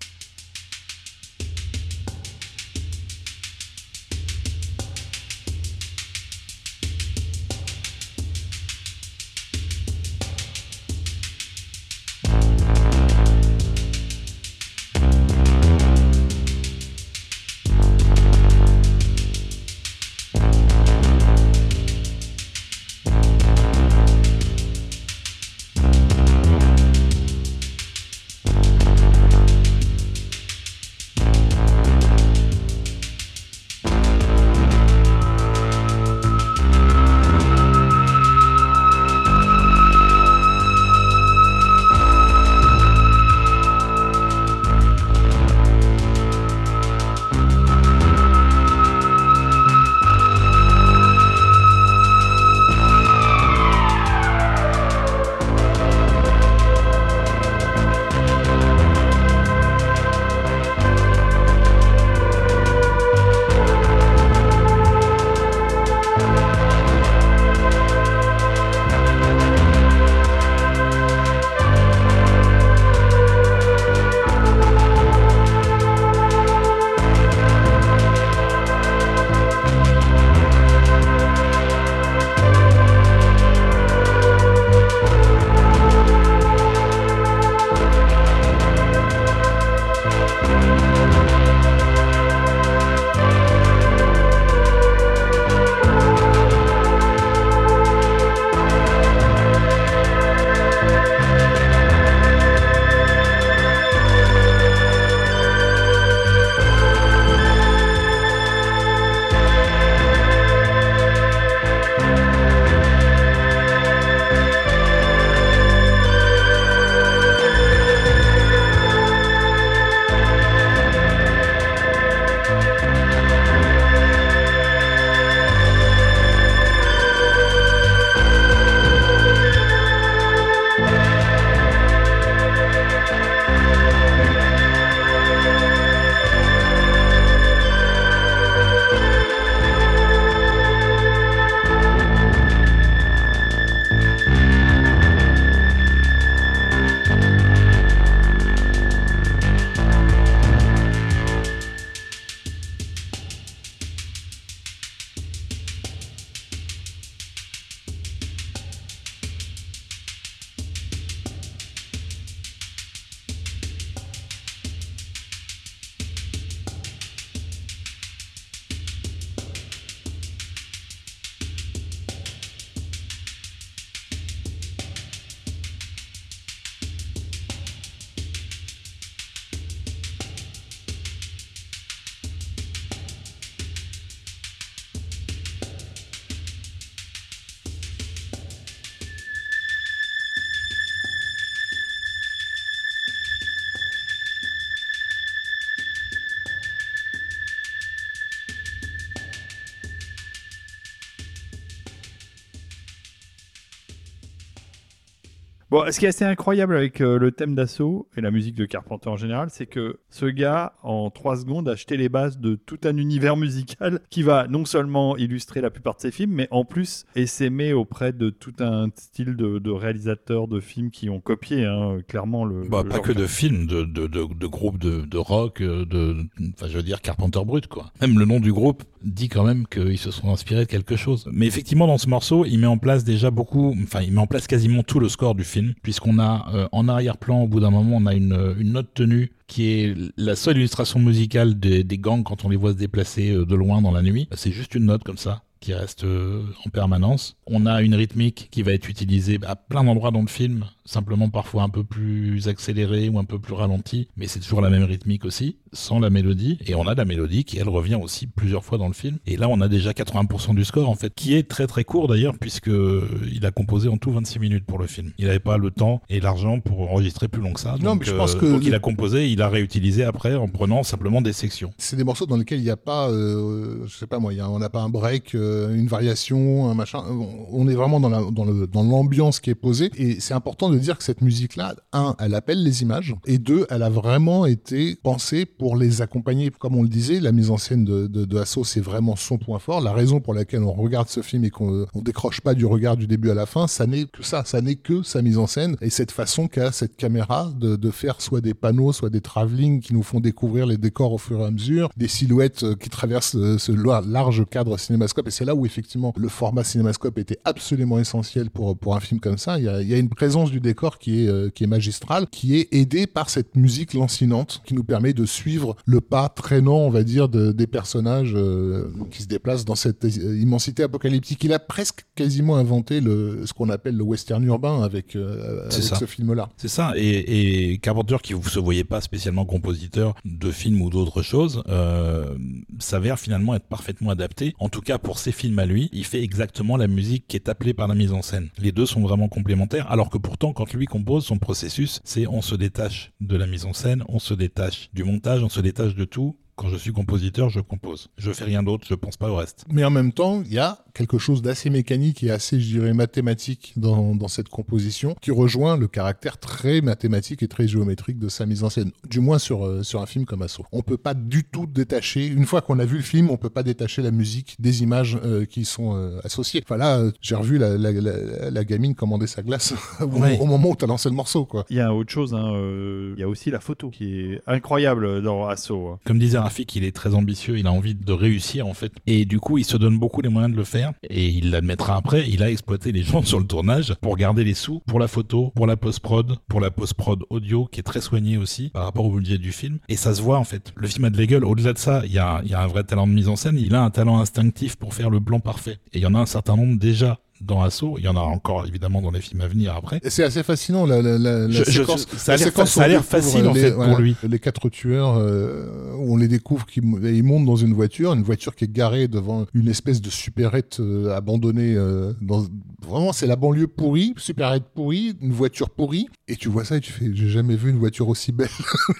Bon, ce qui est assez incroyable avec euh, le thème d'assaut et la musique de Carpenter en général, c'est que ce gars, en trois secondes, a acheté les bases de tout un univers musical qui va non seulement illustrer la plupart de ses films, mais en plus essaimer auprès de tout un style de, de réalisateurs de films qui ont copié hein, clairement le. Bah, le pas genre. que de films, de, de, de, de groupes de, de rock, euh, de, enfin, je veux dire Carpenter Brut, quoi. Même le nom du groupe dit quand même qu'ils se sont inspirés de quelque chose. Mais effectivement, dans ce morceau, il met en place déjà beaucoup, enfin, il met en place quasiment tout le score du film, puisqu'on a euh, en arrière-plan, au bout d'un moment, on a une, une note tenue qui est la seule illustration musicale des, des gangs quand on les voit se déplacer euh, de loin dans la nuit. C'est juste une note comme ça qui reste euh, en permanence. On a une rythmique qui va être utilisée à plein d'endroits dans le film, simplement parfois un peu plus accélérée ou un peu plus ralentie, mais c'est toujours la même rythmique aussi, sans la mélodie. Et on a la mélodie qui, elle, revient aussi plusieurs fois dans le film. Et là, on a déjà 80% du score, en fait, qui est très très court d'ailleurs, puisque euh, il a composé en tout 26 minutes pour le film. Il n'avait pas le temps et l'argent pour enregistrer plus long que ça. Non, Donc, mais je pense que donc il a composé, il a réutilisé après en prenant simplement des sections. C'est des morceaux dans lesquels il n'y a pas, euh, je sais pas moi, y a- on n'a pas un break, euh, une variation, un machin. On- est vraiment dans la- dans dans l'ambiance qui est posée. Et c'est important de dire que cette musique-là, un, elle appelle les images, et deux, elle a vraiment été pensée pour les accompagner. Comme on le disait, la mise en scène de, de, de Asso, c'est vraiment son point fort. La raison pour laquelle on regarde ce film et qu'on on décroche pas du regard du début à la fin, ça n'est que ça, ça n'est que sa mise en scène et cette façon qu'a cette caméra de, de faire soit des panneaux, soit des travelling qui nous font découvrir les décors au fur et à mesure, des silhouettes euh, qui traversent euh, ce large cadre cinémascope. Et c'est là où effectivement le format cinémascope était absolument essentiel pour, pour un film comme ça. Il y a, il y a une présence du décor qui est, euh, qui est magistrale, qui est aidée par cette musique lancinante qui nous permet de suivre le pas traînant, on va dire, de- des personnages euh, qui se déplacent dans cette immensité apocalyptique. Il a presque quasiment inventé le, ce qu'on appelle le western urbain avec, euh, avec ce film-là. C'est ça, et, et Carpenter, qui vous se voyait pas spécialement compositeur de films ou d'autres choses, euh, s'avère finalement être parfaitement adapté. En tout cas, pour ses films à lui, il fait exactement la musique qui est appelée par la mise en scène. Les deux sont vraiment complémentaires, alors que pourtant, quand lui compose, son processus, c'est on se détache de la mise en scène, on se détache du montage, on se détache de tout. Quand je suis compositeur, je compose. Je fais rien d'autre, je pense pas au reste. Mais en même temps, il y a quelque chose d'assez mécanique et assez, je dirais, mathématique dans, dans cette composition qui rejoint le caractère très mathématique et très géométrique de sa mise en scène. Du moins sur, euh, sur un film comme Assaut. On peut pas du tout détacher, une fois qu'on a vu le film, on peut pas détacher la musique des images euh, qui y sont euh, associées. Enfin là, euh, j'ai revu la, la, la, la gamine commander sa glace au, Ouais. au moment où t'as lancé le morceau, quoi. Il y a autre chose, hein, euh, il y a aussi la photo qui est incroyable dans Assaut. hein. Comme disait Il est très ambitieux, il a envie de réussir en fait. Et du coup, il se donne beaucoup les moyens de le faire. Et il l'admettra après, il a exploité les gens sur le tournage pour garder les sous pour la photo, pour la post-prod, pour la post-prod audio qui est très soignée aussi par rapport au budget du film. Et ça se voit en fait. Le film a de la gueule. Au-delà de ça, il y a, un vrai talent de mise en scène. Il a un talent instinctif pour faire le plan parfait. Et il y en a un certain nombre déjà dans Assaut. Il y en a encore évidemment dans les films à venir après. C'est assez fascinant la, la, Je- séquence. ça a la l'air séquence ça a facile, en les- fait, pour lui. Les quatre tueurs, euh, on les découvre qui ils montent dans une voiture, une voiture qui est garée devant une espèce de supérette euh, abandonnée. euh, dans, vraiment, c'est la banlieue pourrie, supérette pourrie, une voiture pourrie. Et tu vois ça et tu fais, j'ai jamais vu une voiture aussi belle.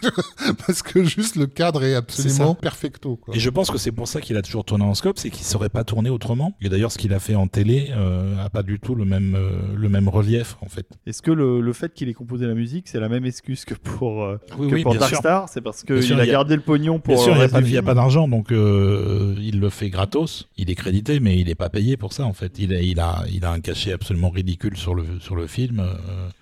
Parce que juste le cadre est absolument ça. perfecto. Quoi. Et je pense que c'est pour ça qu'il a toujours tourné en scope, c'est qu'il serait pas tourné autrement. Et d'ailleurs, ce qu'il a fait en télé euh, a pas du tout le même euh, le même relief en fait. Est-ce que le, le fait qu'il ait composé la musique, c'est la même excuse que pour, euh, Oui, que oui, pour bien Dark sûr. Star C'est parce qu'il a a- gardé le pognon pour. Bien sûr, il n'y a, pas- d'argent, donc euh, il le fait gratos. Il est crédité, mais il n'est pas payé pour ça en fait. Il a, il a, il a un cachet absolument ridicule sur le sur le film. euh,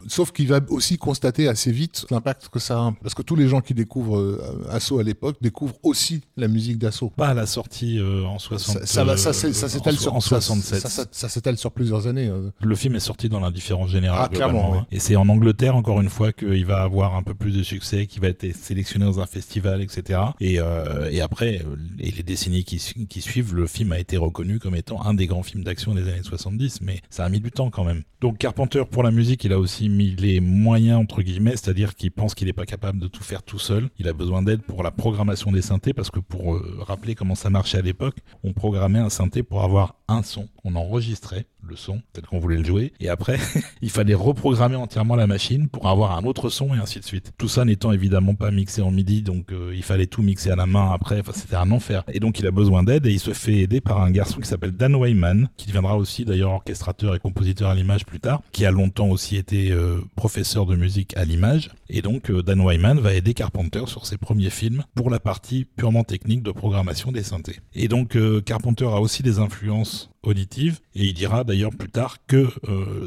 Sauf qu'il va aussi constater assez vite l'impact que ça a. Parce que tous les gens qui découvrent euh, Assaut à l'époque découvrent aussi la musique d'Assaut. pas à la sortie euh, en 60. Ça, ça, va- ça, c'est- ça s'étale sur en ça- 67. Ça, ça- ça s'étale sur plusieurs années. euh. Le film est sorti dans l'indifférence générale. Ah, clairement. Et c'est en Angleterre, encore une fois, qu'il va avoir un peu plus de succès, qu'il va être sélectionné dans un festival, etc. Et, euh, et après, euh, et les décennies qui, su- qui suivent, le film a été reconnu comme étant un des grands films d'action des années 70, mais ça a mis du temps quand même. Donc Carpenter, pour la musique, il a aussi mis les moyens, entre guillemets, c'est-à-dire qu'il pense qu'il n'est pas capable de tout faire tout seul. Il a besoin d'aide pour la programmation des synthés, parce que pour euh, rappeler comment ça marchait à l'époque, on programmait un synthé pour avoir un son on enregistrait le son tel qu'on voulait le jouer, et après, il fallait reprogrammer entièrement la machine pour avoir un autre son et ainsi de suite. Tout ça n'étant évidemment pas mixé en MIDI, donc euh, il fallait tout mixer à la main après, enfin c'était un enfer. Et donc il a besoin d'aide et il se fait aider par un garçon qui s'appelle Dan Wyman, qui deviendra aussi d'ailleurs orchestrateur et compositeur à l'image plus tard, qui a longtemps aussi été euh, professeur de musique à l'image. Et donc euh, Dan Wyman va aider Carpenter sur ses premiers films pour la partie purement technique de programmation des synthés. Et donc Carpenter a aussi des influences auditives et il dira d'ailleurs plus tard que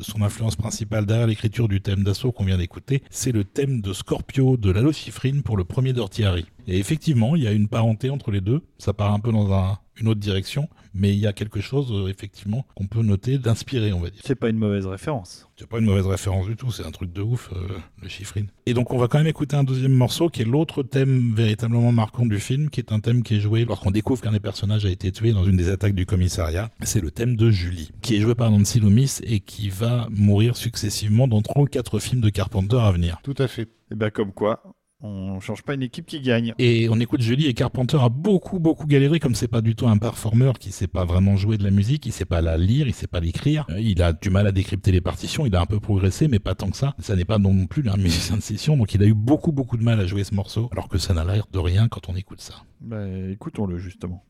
son influence principale derrière l'écriture du thème d'assaut qu'on vient d'écouter, c'est le thème de Scorpio de Lalo Schifrin pour le premier Dirty Et effectivement, il y a une parenté entre les deux. Ça part un peu dans une autre direction, mais il y a quelque chose, euh, effectivement, qu'on peut noter d'inspiré, on va dire. C'est pas une mauvaise référence. C'est pas une mauvaise référence du tout, c'est un truc de ouf, euh, le chiffrine. Et donc on va quand même écouter un deuxième morceau qui est l'autre thème véritablement marquant du film, qui est un thème qui est joué lorsqu'on découvre qu'un des personnages a été tué dans une des attaques du commissariat. C'est le thème de Julie, qui est joué par Nancy Loomis et qui va mourir successivement dans trois ou quatre films de Carpenter à venir. Tout à fait. Et eh bien comme quoi, on change pas une équipe qui gagne. Et on écoute Julie et Carpenter a beaucoup beaucoup galéré comme c'est pas du tout un performeur qui sait pas vraiment jouer de la musique, il sait pas la lire, il sait pas l'écrire, euh, il a du mal à décrypter les partitions, il a un peu progressé mais pas tant que ça. Ça n'est pas non plus un musicien de session donc il a eu beaucoup beaucoup de mal à jouer ce morceau alors que ça n'a l'air de rien quand on écoute ça. Bah, écoutons-le justement.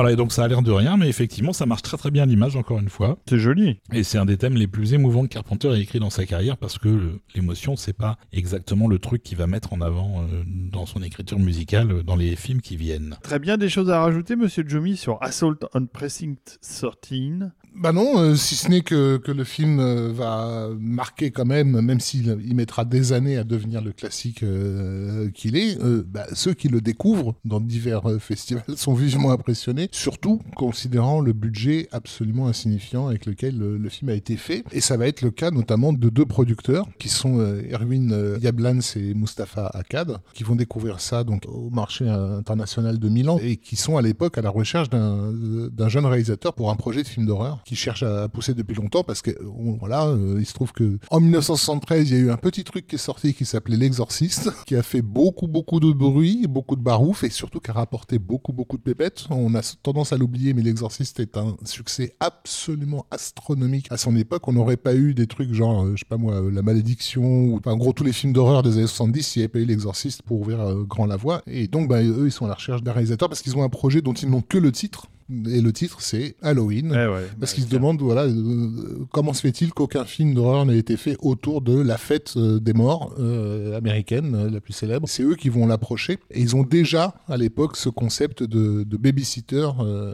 Voilà, et donc ça a l'air de rien, mais effectivement, ça marche très très bien l'image, encore une fois. C'est joli. Et c'est un des thèmes les plus émouvants que Carpenter a écrit dans sa carrière, parce que l'émotion, c'est pas exactement le truc qu'il va mettre en avant euh, dans son écriture musicale euh, dans les films qui viennent. Très bien, des choses à rajouter, monsieur Jomi, sur Assault on Precinct 13 bah non, euh, si ce n'est que, que le film euh, va marquer quand même, même s'il il mettra des années à devenir le classique euh, qu'il est, bah, ceux qui le découvrent dans divers festivals sont vivement impressionnés, surtout considérant le budget absolument insignifiant avec lequel le, film a été fait. Et ça va être le cas notamment de deux producteurs, qui sont Erwin Yablans et Mustapha Akkad, qui vont découvrir ça donc au marché international de Milan et qui sont à l'époque à la recherche d'un jeune réalisateur pour un projet de film d'horreur qui cherche à pousser depuis longtemps parce que voilà, euh, il se trouve que en 1973, il y a eu un petit truc qui est sorti qui s'appelait L'Exorciste, qui a fait beaucoup beaucoup de bruit, beaucoup de barouf et surtout qui a rapporté beaucoup beaucoup de pépettes. On a tendance à l'oublier, mais L'Exorciste est un succès absolument astronomique à son époque. On n'aurait pas eu des trucs genre, euh, je sais pas moi, La Malédiction ou en gros tous les films d'horreur des années 70 s'il n'y avait pas eu L'Exorciste pour ouvrir euh, grand la voie. Et donc, bah, eux, ils sont à la recherche d'un réalisateur parce qu'ils ont un projet dont ils n'ont que le titre et le titre c'est Halloween. parce qu'ils se demandent voilà, euh, comment se fait-il qu'aucun film d'horreur n'ait été fait autour de la fête euh, des morts euh, américaine, la plus célèbre. C'est eux qui vont l'approcher. Et ils ont déjà à l'époque ce concept de, de babysitter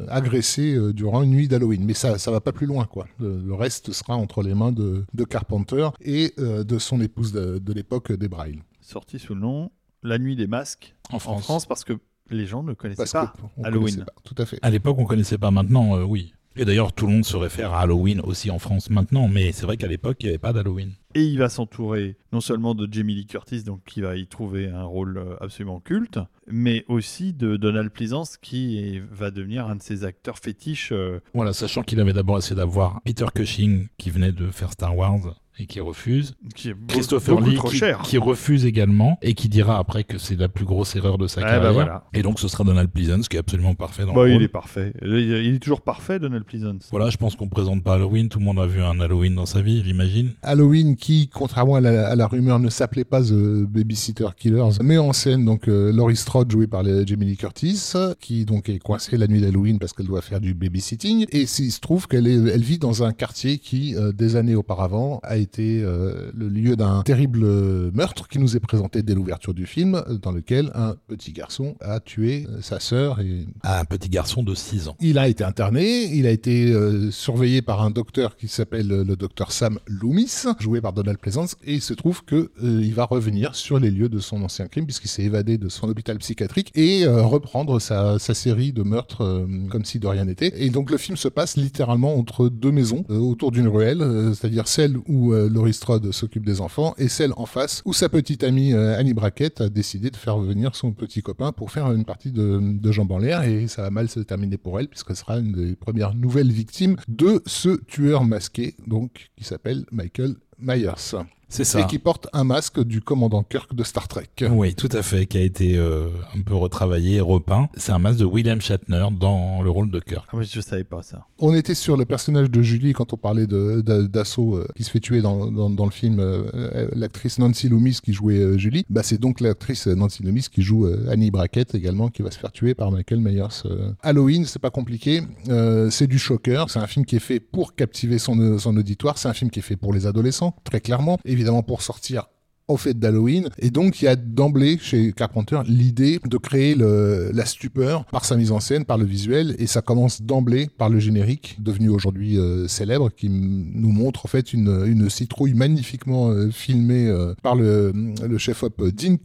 agressé durant une nuit d'Halloween. Mais ça ça va pas plus loin. quoi. Le, reste sera entre les mains de, de Carpenter et de son épouse de, de l'époque, des Braille. Sorti sous le nom La nuit des masques en France, en France parce que les gens ne connaissaient Parce pas Halloween. connaissait pas. Tout à fait. À l'époque, on connaissait pas. Maintenant, euh, oui. Et d'ailleurs, tout le monde se réfère à Halloween aussi en France maintenant. Mais c'est vrai qu'à l'époque, il n'y avait pas d'Halloween. Et il va s'entourer non seulement de Jamie Lee Curtis, donc qui va y trouver un rôle euh, absolument culte, mais aussi de Donald Pleasance, qui est- va devenir un de ses acteurs fétiches. euh, Voilà, sachant qu'il avait d'abord essayé d'avoir Peter Cushing, qui venait de faire Star Wars et qui refuse. qui est Christopher beaucoup Lee, trop qui, cher. qui refuse également et qui dira après que c'est la plus grosse erreur de sa Ah, carrière. bah voilà. Et donc, ce sera Donald Pleasance, qui est absolument parfait dans Bah, le il rôle. est parfait. Il il est toujours parfait, Donald Pleasance. Voilà, je pense qu'on présente pas Halloween. Tout le monde a vu un Halloween dans sa vie, j'imagine. Halloween qui, contrairement à la, à la rumeur, ne s'appelait pas The Babysitter Killers, met en scène donc euh, Laurie Strode jouée par les- Jamie Lee Curtis, qui donc est coincée la nuit d'Halloween parce qu'elle doit faire du babysitting. Et il se trouve qu'elle elle vit dans un quartier qui, euh, des années auparavant, a été euh, le lieu d'un terrible meurtre qui nous est présenté dès l'ouverture du film, dans lequel un petit garçon a tué euh, sa sœur et un petit garçon de 6 ans. il a été interné, il a été surveillé par un docteur qui s'appelle le docteur Sam Loomis, joué par Donald Pleasance, et il se trouve que euh, il va revenir sur les lieux de son ancien crime puisqu'il s'est évadé de son hôpital psychiatrique et euh, reprendre sa, série de meurtres euh, comme si de rien n'était. Et donc le film se passe littéralement entre deux maisons, autour d'une ruelle, c'est-à-dire celle où Laurie Strode s'occupe des enfants et celle en face où sa petite amie Annie Brackett a décidé de faire venir son petit copain pour faire une partie de, de jambes en l'air et ça va mal se terminer pour elle puisqu'elle sera une des premières nouvelles victimes de ce tueur masqué donc qui s'appelle Michael Myers C'est et ça. qui porte un masque du commandant Kirk de Star Trek. Oui, tout à fait, qui a été euh, un peu retravaillé et repeint. C'est un masque de William Shatner dans le rôle de Kirk. Ah, mais je savais pas ça. On était sur le personnage de Julie quand on parlait d'assaut euh, qui se fait tuer dans, dans, dans le film euh, l'actrice Nancy Loomis qui jouait euh, Julie. Bah c'est donc l'actrice Nancy Loomis qui joue euh, Annie Brackett également qui va se faire tuer par Michael Myers. euh. Halloween, c'est pas compliqué, euh, c'est du shocker. C'est un film qui est fait pour captiver son, son auditoire. C'est un film qui est fait pour les adolescents, très clairement. Évidemment pour sortir au fait d'Halloween. Et donc, il y a d'emblée chez Carpenter l'idée de créer la stupeur par sa mise en scène, par le visuel. Et ça commence d'emblée par le générique, devenu aujourd'hui euh, célèbre, qui nous montre en fait une, citrouille magnifiquement euh, filmée euh, par le, chef-op Dean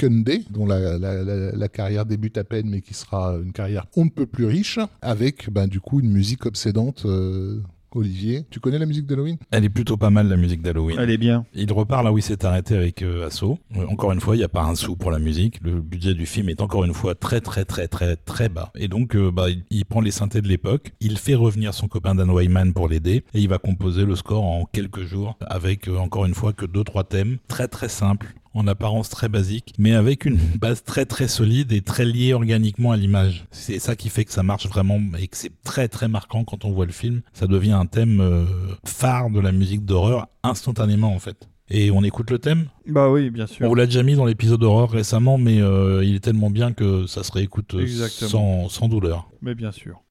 dont la carrière débute à peine, mais qui sera une carrière on ne peut plus riche, avec ben, du coup une musique obsédante. Olivier, tu connais la musique d'Halloween? Elle est plutôt pas mal, la musique d'Halloween. Elle est bien. Il repart là où il s'est arrêté avec euh, Asso. Euh, encore une fois, il n'y a pas un sou pour la musique. Le budget du film est encore une fois très très très très très bas. Et donc, euh, bah, il, il prend les synthés de l'époque, il fait revenir son copain Dan Wyman pour l'aider, et il va composer le score en quelques jours, avec euh, encore une fois que deux trois thèmes très très simples en apparence très basique, mais avec une base très très solide et très liée organiquement à l'image. C'est ça qui fait que ça marche vraiment et que c'est très très marquant quand on voit le film. Ça devient un thème euh, phare de la musique d'horreur instantanément en fait. Et on écoute le thème? Bah oui, bien On sûr. vous l'a déjà mis dans l'épisode d'horreur récemment, mais euh, il est tellement bien que ça se réécoute euh, sans, sans douleur. Mais bien sûr.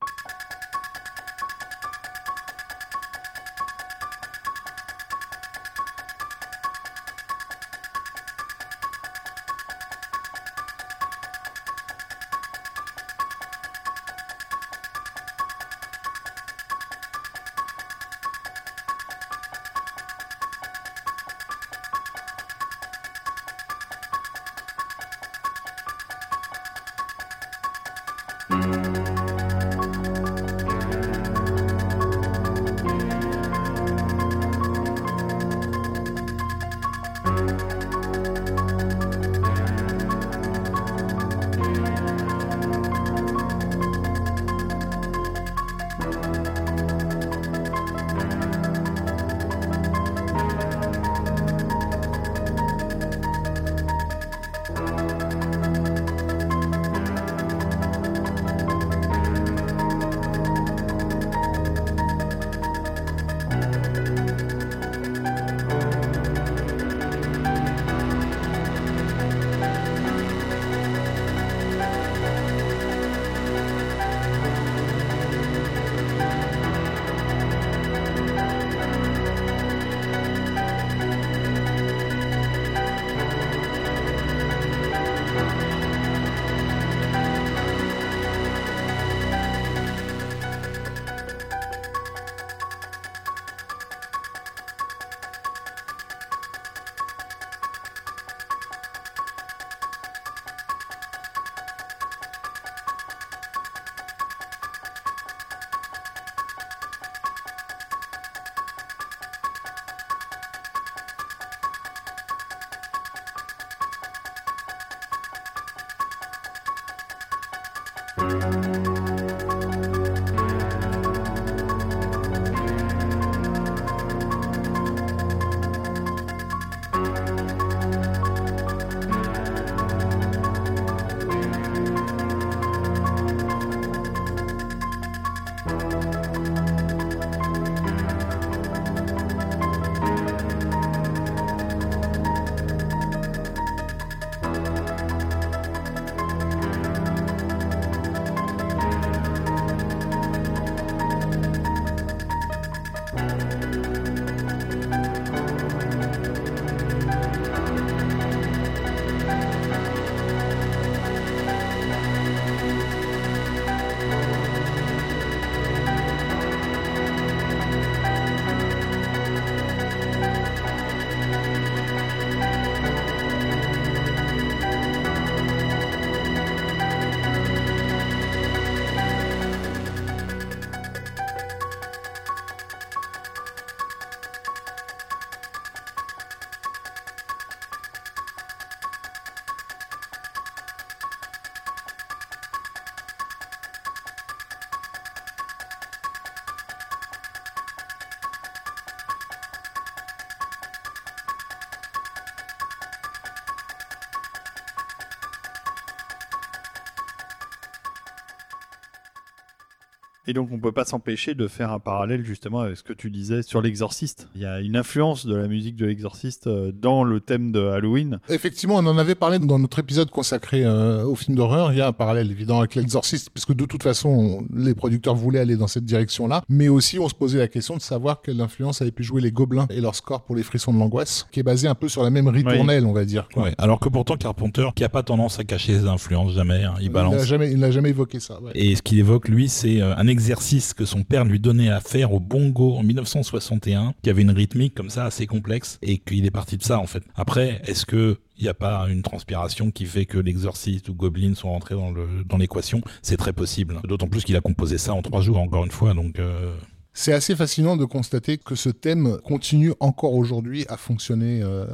Et donc on peut pas s'empêcher de faire un parallèle justement avec ce que tu disais sur l'exorciste. Il y a une influence de la musique de l'exorciste euh, dans le thème de Halloween. Effectivement, on en avait parlé dans notre épisode consacré euh, au film d'horreur. Il y a un parallèle évident avec l'exorciste, puisque de toute façon, les producteurs voulaient aller dans cette direction-là. Mais aussi, on se posait la question de savoir quelle influence avait pu jouer les Gobelins et leur score pour les frissons de l'angoisse, qui est basé un peu sur la même ritournelle, on va dire. quoi. Ouais. Alors que pourtant Carpenter, qui a pas tendance à cacher ses influences jamais, hein, il Il balance. n'a jamais, il n'a jamais évoqué ça. ouais. Et ce qu'il évoque, lui, c'est euh, un exercice que son père lui donnait à faire au bongo en 1961, qui avait une rythmique comme ça assez complexe, et qu'il est parti de ça, en fait. Après, est-ce que il n'y a pas une transpiration qui fait que l'exorciste ou Goblin sont rentrés dans l'équation? C'est très possible. D'autant plus qu'il a composé ça en trois jours, encore une fois, donc... euh, C'est assez fascinant de constater que ce thème continue encore aujourd'hui à fonctionner euh,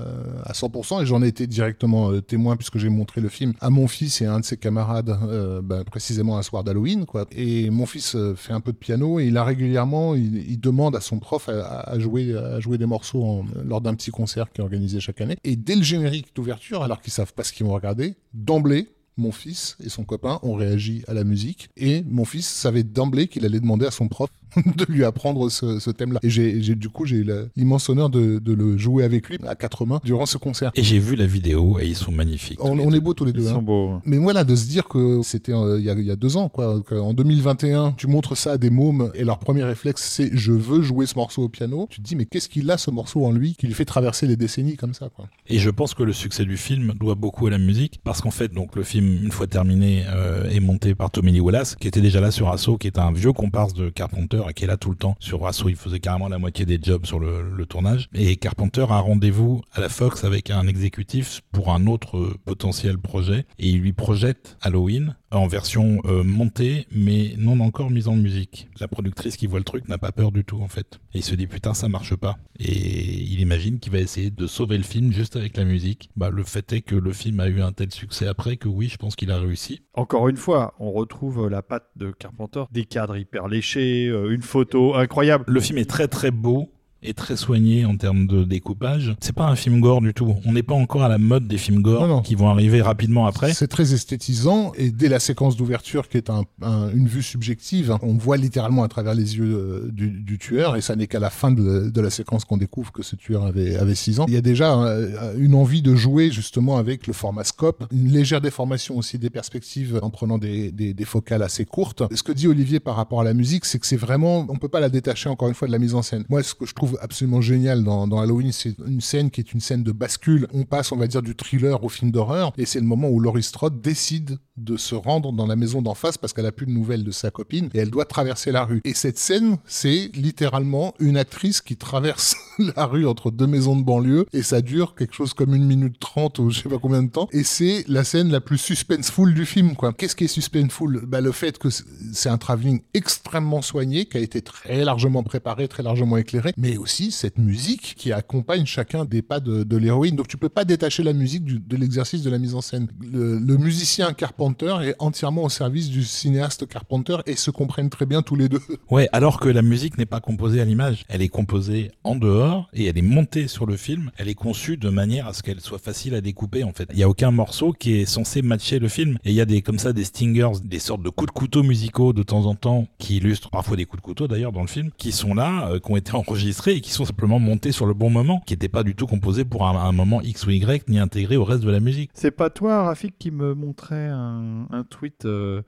à 100%. Et j'en ai été directement euh, témoin puisque j'ai montré le film à mon fils et à un de ses camarades, euh, ben, précisément un soir d'Halloween. quoi. Et mon fils euh, fait un peu de piano et il a régulièrement, il, il demande à son prof à, jouer, à jouer des morceaux lors d'un petit concert qui est organisé chaque année. Et dès le générique d'ouverture, alors qu'ils savent pas ce qu'ils vont regarder, d'emblée, mon fils et son copain ont réagi à la musique et mon fils savait d'emblée qu'il allait demander à son prof de lui apprendre ce, ce thème-là. Et j'ai, j'ai- du coup, j'ai eu l'immense honneur de, de le jouer avec lui à quatre mains durant ce concert. Et j'ai vu la vidéo, et ils sont magnifiques. On, on est beaux tous les Ils deux. hein. sont beaux. Mais voilà, de se dire que c'était euh, il y, a, il y a deux ans, quoi. En 2021, tu montres ça à des mômes et leur premier réflexe, c'est je veux jouer ce morceau au piano. Tu te dis, mais qu'est-ce qu'il a ce morceau en lui qui lui fait traverser les décennies comme ça, quoi? Et je pense que le succès du film doit beaucoup à la musique, parce qu'en fait, donc le film, une fois terminé, euh, est monté par Tommy Lee Wallace, qui était déjà là sur Asso, qui est un vieux comparse de Carpenter et qui est là tout le temps sur Asso. Il faisait carrément la moitié des jobs sur le, tournage. Et Carpenter a rendez-vous à la Fox avec un exécutif pour un autre euh, potentiel projet, et il lui projette Halloween en version euh, montée, mais non encore mise en musique. La productrice qui voit le truc n'a pas peur du tout en fait. Et il se dit putain ça marche pas. Et il imagine qu'il va essayer de sauver le film juste avec la musique. Bah le fait est que le film a eu un tel succès après que oui je pense qu'il a réussi. Encore une fois, on retrouve la patte de Carpenter, des cadres hyper léchés, euh, une photo incroyable. Le film est très très beau et très soigné en termes de découpage. C'est pas un film gore du tout. On n'est pas encore à la mode des films gore Non, non. qui vont arriver rapidement après. C'est très esthétisant et dès la séquence d'ouverture qui est un- un- une vue subjective, hein, on voit littéralement à travers les yeux euh, du, du tueur et ça n'est qu'à la fin de, de la séquence qu'on découvre que ce tueur avait, avait 6 ans. Il y a déjà euh, une envie de jouer justement avec le format scope, une légère déformation aussi des perspectives en prenant des, des, des focales assez courtes. Ce que dit Olivier par rapport à la musique, c'est que c'est vraiment, on peut pas la détacher encore une fois de la mise en scène. Moi, ce que je trouve absolument génial dans, dans Halloween, c'est une scène qui est une scène de bascule. On passe, on va dire, du thriller au film d'horreur, et c'est le moment où Laurie Strode décide de se rendre dans la maison d'en face parce qu'elle a plus de nouvelles de sa copine et elle doit traverser la rue. Et cette scène, c'est littéralement une actrice qui traverse la rue entre deux maisons de banlieue et ça dure quelque chose comme une minute trente ou je sais pas combien de temps. Et c'est la scène la plus suspenseful du film, quoi. Qu'est-ce qui est suspenseful? Bah, le fait que c'est un travelling extrêmement soigné, qui a été très largement préparé, très largement éclairé, mais aussi cette musique qui accompagne chacun des pas de, l'héroïne. Donc tu peux pas détacher la musique de l'exercice de la mise en scène. Le, le musicien Carpenter est entièrement au service du cinéaste Carpenter et se comprennent très bien tous les deux. Ouais, alors que la musique n'est pas composée à l'image. Elle est composée en dehors et elle est montée sur le film. Elle est conçue de manière à ce qu'elle soit facile à découper, en fait. Il y a aucun morceau qui est censé matcher le film. Et il y a des, comme ça, des stingers, des sortes de coups de couteau musicaux de temps en temps, qui illustrent parfois des coups de couteau d'ailleurs dans le film, qui sont là, euh, qui ont été enregistrés et qui sont simplement montés sur le bon moment, qui n'étaient pas du tout composés pour un, moment X ou Y, ni intégrés au reste de la musique. C'est pas toi, Rafik, qui me montrait un, un tweet euh,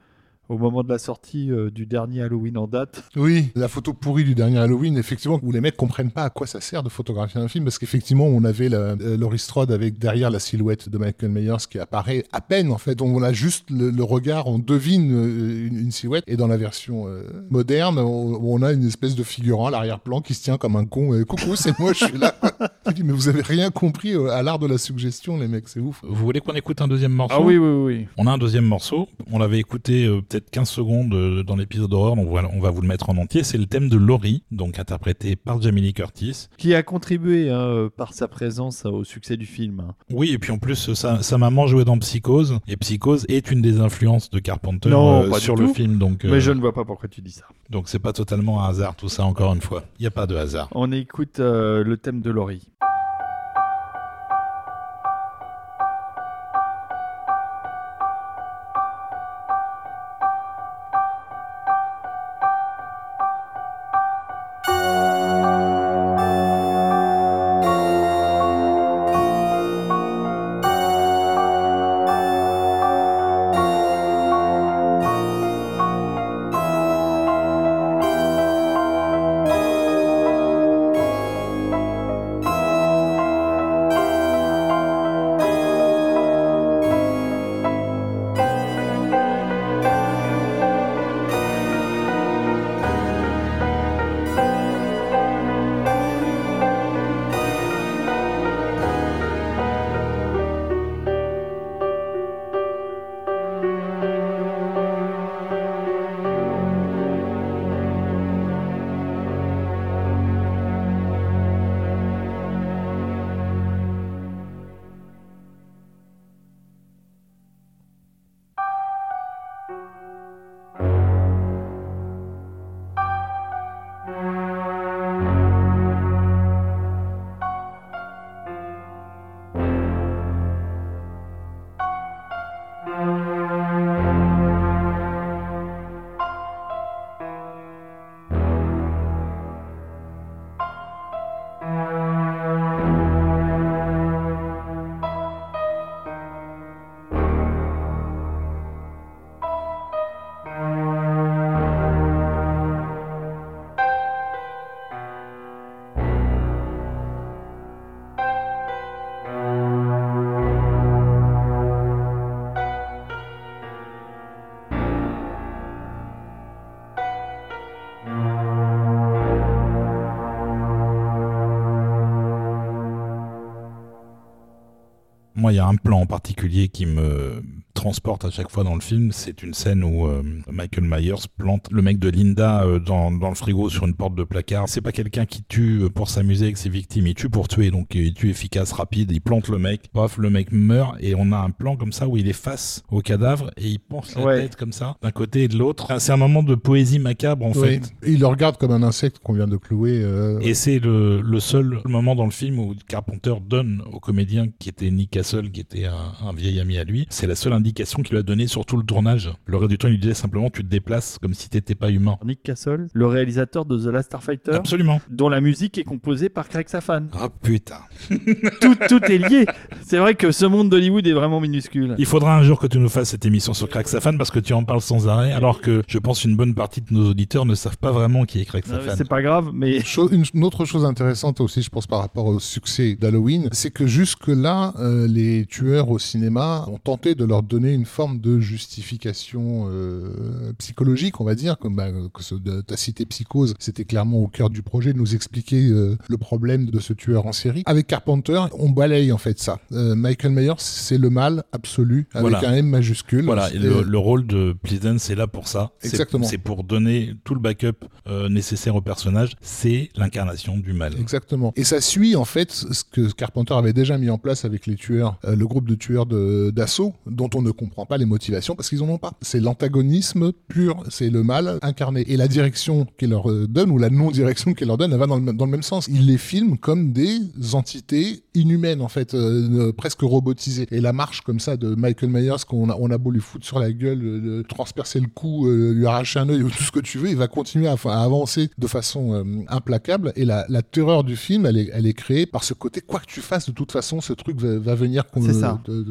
au moment de la sortie euh, du dernier Halloween en date. Oui, la photo pourrie du dernier Halloween, effectivement, où les mecs comprennent pas à quoi ça sert de photographier un film, parce qu'effectivement, on avait la, euh, Laurie Strode avec derrière la silhouette de Michael Myers qui apparaît à peine, en fait. On a juste le, le regard, on devine euh, une, silhouette, et dans la version euh, moderne, on, on a une espèce de figurant à l'arrière-plan qui se tient comme un con. Coucou, c'est moi, je suis là. Dis, mais vous avez rien compris euh, à l'art de la suggestion, les mecs, c'est ouf. Vous voulez qu'on écoute un deuxième morceau Ah oui, oui, oui. On a un deuxième morceau. On l'avait écouté euh, peut-être 15 secondes euh, dans l'épisode d'horreur, donc voilà, on va vous le mettre en entier. C'est le thème de Laurie, donc interprété par Jamie Lee Curtis. Qui a contribué hein, par sa présence euh, au succès du film. hein. Oui, et puis en plus, sa, sa maman jouait dans Psychose, et Psychose est une des influences de Carpenter Non, euh, pas du sur tout. le film, donc euh, Mais je ne vois pas pourquoi tu dis ça. donc c'est pas totalement un hasard tout ça. Encore une fois, il y a pas de hasard. On écoute euh, le thème de Laurie. Il y a un plan en particulier qui me transporte à chaque fois dans le film, c'est une scène où euh, Michael Myers plante le mec de Linda euh, dans, dans, le frigo sur une porte de placard. C'est pas quelqu'un qui tue euh, pour s'amuser avec ses victimes, il tue pour tuer, donc il tue efficace, rapide, il plante le mec, paf, le mec meurt, et on a un plan comme ça où il est face au cadavre et il pense la Ouais. tête comme ça, d'un côté et de l'autre. C'est un moment de poésie macabre en fait. Il le regarde comme un insecte qu'on vient de clouer. euh, Et c'est le, le seul moment dans le film où Carpenter donne au comédien qui était Nick Castle, qui était un, un vieil ami à lui, c'est la seule indication qu'il lui a donnée sur tout le tournage. Le reste du temps, il lui disait simplement tu te déplaces comme si t'étais pas humain. Nick Castle, le réalisateur de The Last Starfighter, Absolument. dont la musique est composée par Craig Safan. Ah putain. tout, tout est lié. C'est vrai que ce monde d'Hollywood est vraiment minuscule. Il faudra un jour que tu nous fasses cette émission sur Craig Safan parce que tu en parles sans arrêt, alors que je pense une bonne partie de nos auditeurs ne savent pas vraiment qui est Craig Safan. C'est pas grave, mais une autre chose intéressante aussi, je pense, par rapport au succès d'Halloween, c'est que jusque-là, euh, les tueurs au cinéma ont tenté de leur donner une forme de justification euh, psychologique, on va dire, comme bah, que ce, de, ta cité Psychose, c'était clairement au cœur du projet de nous expliquer euh, le problème de ce tueur en série. Avec Carpenter, on balaye en fait ça. Euh, Michael Myers, c'est le mal absolu, avec Voilà. un M majuscule. Voilà, et le, le rôle de Pleasance est là pour ça. Exactement. C'est pour donner tout le backup nécessaire au personnage. C'est l'incarnation du mal. Exactement. Et ça suit en fait ce que Carpenter avait déjà mis en place avec les tueurs, le groupe de tueurs d'assaut, dont on comprend pas les motivations parce qu'ils en ont pas. C'est l'antagonisme pur, c'est le mal incarné. Et la direction qu'il leur euh, donne, ou la non-direction qu'il leur donne, elle va dans le, dans le même sens. Il les filme comme des entités inhumaines en fait, euh, euh, presque robotisées. Et la marche comme ça de Michael Myers, qu'on a, on a beau lui foutre sur la gueule, euh, le- transpercer le cou, euh, lui arracher un œil ou tout ce que tu veux, il va continuer à, à avancer de façon euh, implacable. Et la, la terreur du film, elle est, elle est créée par ce côté, quoi que tu fasses, de toute façon, ce truc va, va venir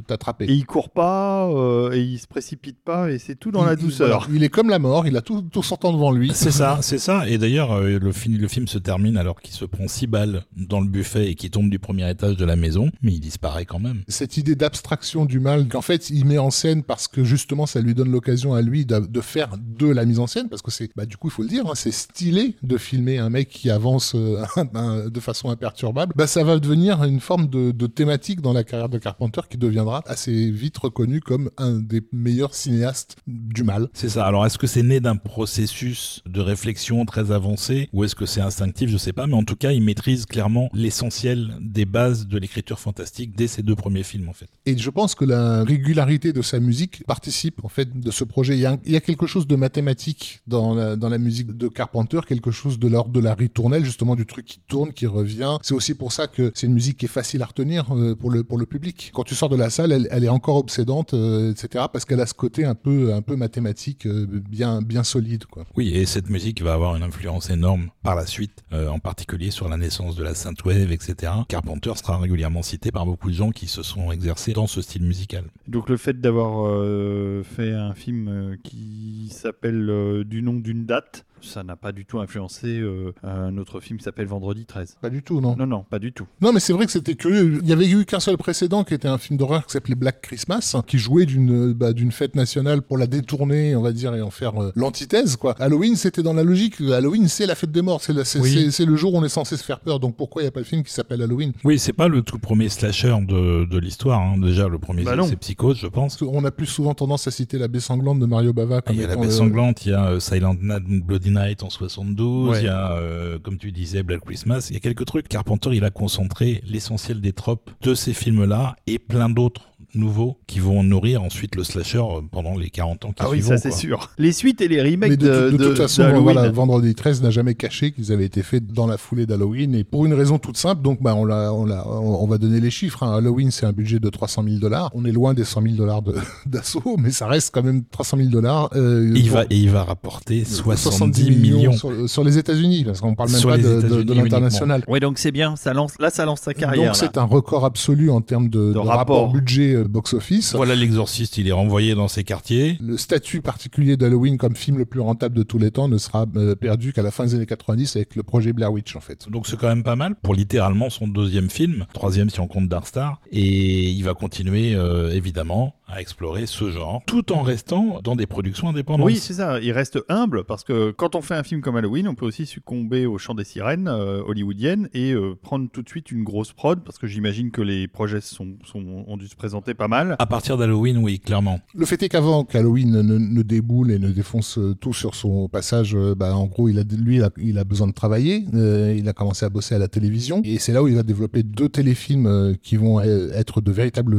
t'attraper. et il court pas, euh, et il se précipite pas, et c'est tout dans la Il- il- douceur. voilà, il est comme la mort, il a tout, tout son temps devant lui. C'est ça, c'est ça. Et d'ailleurs, euh, le, film, le film se termine alors qu'il se prend six balles dans le buffet et qu'il tombe du premier étage de la maison, mais il disparaît quand même. cette idée d'abstraction du mal qu'en fait il met en scène parce que justement ça lui donne l'occasion à lui de, de faire de la mise en scène parce que c'est bah du coup il faut le dire hein, c'est stylé de filmer un mec qui avance euh, de façon imperturbable bah ça va devenir une forme de, de thématique dans la carrière de Carpenter qui deviendra assez vite reconnu comme un des meilleurs cinéastes du mal C'est ça. Alors, est-ce que c'est né d'un processus de réflexion très avancé ou est-ce que c'est instinctif? Je sais pas. Mais en tout cas, il maîtrise clairement l'essentiel des bases de l'écriture fantastique dès ses deux premiers films, en fait. Et je pense que la régularité de sa musique participe en fait de ce projet. Il y a, il y a quelque chose de mathématique dans la, dans la musique de Carpenter, quelque chose de l'ordre de la ritournelle, justement du truc qui tourne, qui revient. C'est aussi pour ça que c'est une musique qui est facile à retenir euh, pour le pour le public. Quand tu sors de la salle, elle, elle est encore obsédante, euh, etc. Parce qu'elle a ce côté un peu un peu mathématique, euh, bien bien solide, quoi. Oui, et cette musique va avoir une influence énorme par la suite, euh, en particulier sur la naissance de la synthwave, etc. Carpenter sera régulièrement cité par beaucoup de gens qui se sont exercés dans ce style musical. Donc le fait d'avoir euh, fait un film euh, qui s'appelle euh, du nom d'une date, ça n'a pas du tout influencé euh, un autre film qui s'appelle Vendredi 13. Pas du tout, non. Non, non, pas du tout. Non, mais c'est vrai que c'était curieux. Il y avait eu qu'un seul précédent qui était un film d'horreur qui s'appelait Black Christmas, qui jouait d'une bah, d'une fête nationale pour la détourner, on va dire, et en faire euh, l'antithèse, quoi. Halloween, c'était dans la logique. Halloween, c'est la fête des morts, c'est Oui. le jour où on est censé se faire peur. Donc pourquoi il n'y a pas le film qui s'appelle Halloween? Oui, c'est pas le tout premier slasher de, de l'histoire. hein. Déjà, le premier, Bah c'est- Psychose, je pense. Qu'on a plus souvent tendance à citer la baie sanglante de Mario Bava. Il y a la baie le- sanglante, il y a euh, Silent Night, Bloody Night en 72, Ouais. il y a, euh, comme tu disais, Black Christmas. Il y a quelques trucs. Carpenter, il a concentré l'essentiel des tropes de ces films-là et plein d'autres nouveaux qui vont nourrir ensuite le slasher euh, pendant les 40 ans qui Ah oui, suivront, ça c'est sûr. Les suites et les remakes Mais de, de, de de- toute façon, voilà, Vendredi 13 n'a jamais caché qu'ils avaient été faits dans la foulée d'Halloween et pour une raison toute simple. Donc, bah, on, l'a, on, l'a, on, on va donner les chiffres. hein. Halloween, c'est un budget de 300 000 dollars. On est loin des 100 000 dollars de, d'assaut, mais ça reste quand même 300 000 dollars. Euh, Et il, pour- va, et il va rapporter 70 millions. sur, sur les États-Unis, parce qu'on parle même Sur pas de, de- États-Unis de l'international. Ouais, donc c'est bien. Ça lance, là, ça lance sa carrière. Donc là. c'est un record absolu en termes de, de rapport. rapport. budget euh, box-office. Voilà l'exorciste, il est renvoyé dans ses quartiers. Le statut particulier d'Halloween comme film le plus rentable de tous les temps ne sera euh, perdu qu'à la fin des années 90 avec le projet Blair Witch en fait. Donc c'est quand même pas mal pour littéralement son deuxième film, troisième si on compte Dark Star. Et il va continuer euh, évidemment à explorer ce genre, tout en restant dans des productions indépendantes. Oui, c'est ça. Il reste humble parce que quand on fait un film comme Halloween, on peut aussi succomber au chant des sirènes euh, hollywoodiennes et euh, prendre tout de suite une grosse prod parce que j'imagine que les projets sont, sont- ont dû se présenter pas mal. À partir d'Halloween, oui, clairement. Le fait est qu'avant qu'Halloween ne, ne déboule et ne défonce euh, tout sur son passage, euh, bah, en gros, il a, lui, il a, il a besoin de travailler. Euh, il a commencé à bosser à la télévision. Et c'est là où il va développer deux téléfilms qui vont être de véritables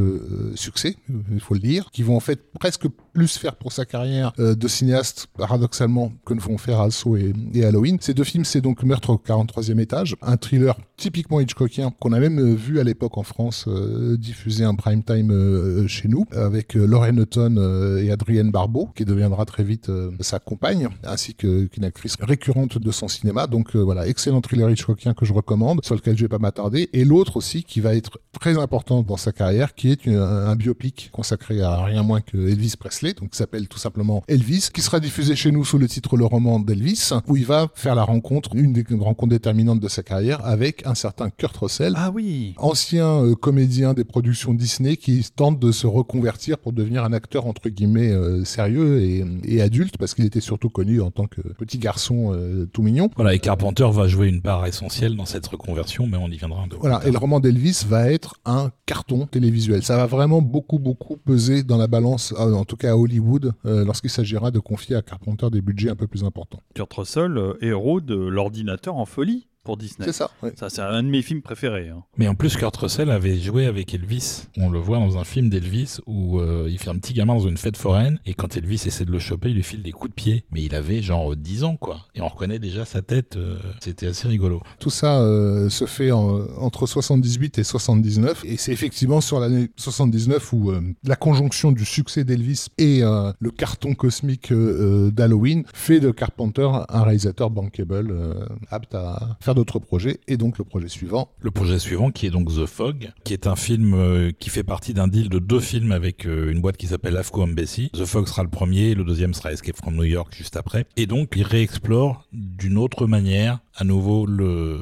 succès, il faut le dire, qui vont en fait presque plus faire pour sa carrière de cinéaste, paradoxalement, que ne vont faire Also et, et Halloween. Ces deux films, c'est donc Meurtre au 43e étage, un thriller typiquement Hitchcockien qu'on a même vu à l'époque en France euh, diffusé en prime time euh, chez nous, avec euh, Lorraine Hutton euh, et Adrienne Barbeau, qui deviendra très vite sa compagne, ainsi qu'une actrice récurrente de son cinéma. Donc voilà, excellent thriller Hitchcockien que je recommande, sur lequel je vais pas m'attarder. Et l'autre aussi qui va être très important dans sa carrière, qui est une- un, un biopic consacré à rien moins que Elvis Presley, donc qui s'appelle tout simplement Elvis, qui sera diffusé chez nous sous le titre Le roman d'Elvis, où il va faire la rencontre, une des rencontres déterminantes de sa carrière, avec un certain Kurt Russell, Ah oui. ancien euh, comédien des productions Disney qui tente de se reconvertir pour devenir un acteur entre guillemets euh, sérieux et, et adulte parce qu'il était surtout connu en tant que petit garçon euh, tout mignon. Voilà, et Carpenter va jouer une part essentielle dans cette reconversion, mais on y viendra un peu. Voilà, et le roman d'Elvis va être un carton télévisuel. Ça va vraiment beaucoup, beaucoup peser dans la balance, euh, en tout cas à Hollywood, euh, lorsqu'il s'agira de confier à Carpenter des budgets un peu plus importants. Kurt Russell, héros de l'ordinateur en folie pour Disney. C'est ça, ouais. Ça, c'est un de mes films préférés. hein. Mais en plus, Kurt Russell avait joué avec Elvis. On le voit dans un film d'Elvis où euh, il fait un petit gamin dans une fête foraine et quand Elvis essaie de le choper, il lui file des coups de pied. Mais il avait genre euh, 10 ans, quoi. Et on reconnaît déjà sa tête. euh, C'était assez rigolo. Tout ça euh, se fait en- entre 78 et 79, et c'est effectivement sur l'année 79 où euh, la conjonction du succès d'Elvis et euh, le carton cosmique d'Halloween fait de Carpenter un réalisateur bankable, euh, apte à faire d'autres projets, et donc le projet suivant. Le projet suivant, qui est donc The Fog, qui est un film euh, qui fait partie d'un deal de deux films avec euh, une boîte qui s'appelle AFCO Embassy. The Fog sera le premier, le deuxième sera Escape from New York juste après. Et donc, il réexplore d'une autre manière, à nouveau, le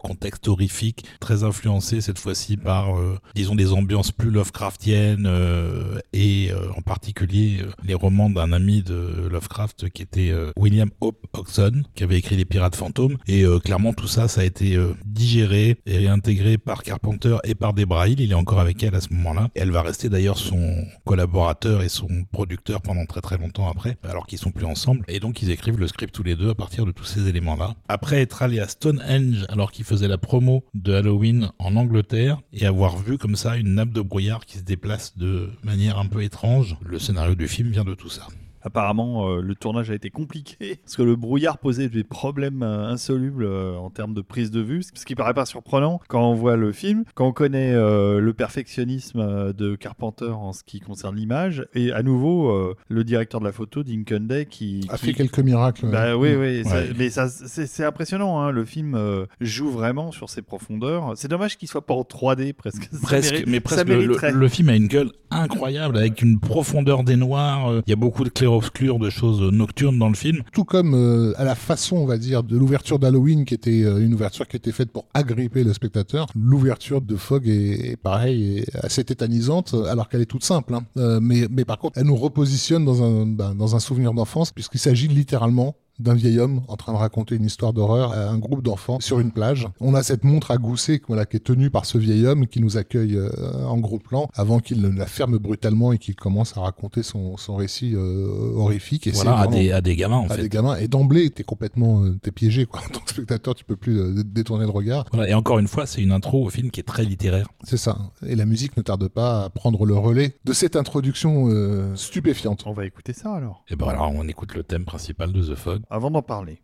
contexte horrifique, très influencé cette fois-ci par, euh, disons, des ambiances plus Lovecraftiennes et en particulier les romans d'un ami de Lovecraft qui était William Hope Hodgson, qui avait écrit Les Pirates Fantômes. Et clairement, tout ça, ça a été euh, digéré et réintégré par Carpenter et par Debra Hill. Il est encore avec elle à ce moment-là. Elle va rester d'ailleurs son collaborateur et son producteur pendant très très longtemps après, alors qu'ils sont plus ensemble. Et donc, ils écrivent le script tous les deux à partir de tous ces éléments-là. Après être allé à Stonehenge alors qu'il faisait la promo de Halloween en Angleterre et avoir vu comme ça une nappe de brouillard qui se déplace de manière un peu étrange, le scénario du film vient de tout ça. Apparemment, euh, le tournage a été compliqué parce que le brouillard posait des problèmes euh, insolubles euh, en termes de prise de vue, ce qui paraît pas surprenant quand on voit le film, quand on connaît euh, le perfectionnisme de Carpenter en ce qui concerne l'image, et à nouveau euh, le directeur de la photo, Dinkin Day, qui, A qui- fait quelques miracles. Bah oui, oui, ça- mais ça, c'est impressionnant. hein, Le film euh, joue vraiment sur ses profondeurs. C'est dommage qu'il soit pas en 3D presque. Presque, mérite- mais presque. Le, le- mériterait. le film a une gueule incroyable avec une profondeur des noirs. euh, Il y a beaucoup de clair-obscur, de choses nocturnes dans le film. Tout comme euh, à la façon, on va dire, de l'ouverture d'Halloween, qui était euh, une ouverture qui était faite pour agripper le spectateur, l'ouverture de Fogg est, est pareil, est assez tétanisante, alors qu'elle est toute simple. hein. Euh, mais, mais par contre, elle nous repositionne dans un, ben, dans un souvenir d'enfance, puisqu'il s'agit littéralement d'un vieil homme en train de raconter une histoire d'horreur à un groupe d'enfants sur une plage. On a cette montre à gousset voilà, qui est tenue par ce vieil homme qui nous accueille euh, en gros plan avant qu'il ne la ferme brutalement et qu'il commence à raconter son, son récit euh, horrifique. Et voilà, c'est à des, à des gamins, en à fait. des gamins. Et d'emblée, t'es complètement euh, t'es piégé. Quoi. En tant que spectateur, tu peux plus euh, détourner le regard. Voilà, et encore une fois, c'est une intro au film qui est très littéraire. C'est ça. Et la musique ne tarde pas à prendre le relais de cette introduction euh, stupéfiante. On va écouter ça alors. Et ben alors, on écoute le thème principal de The Fog. Avant d'en parler.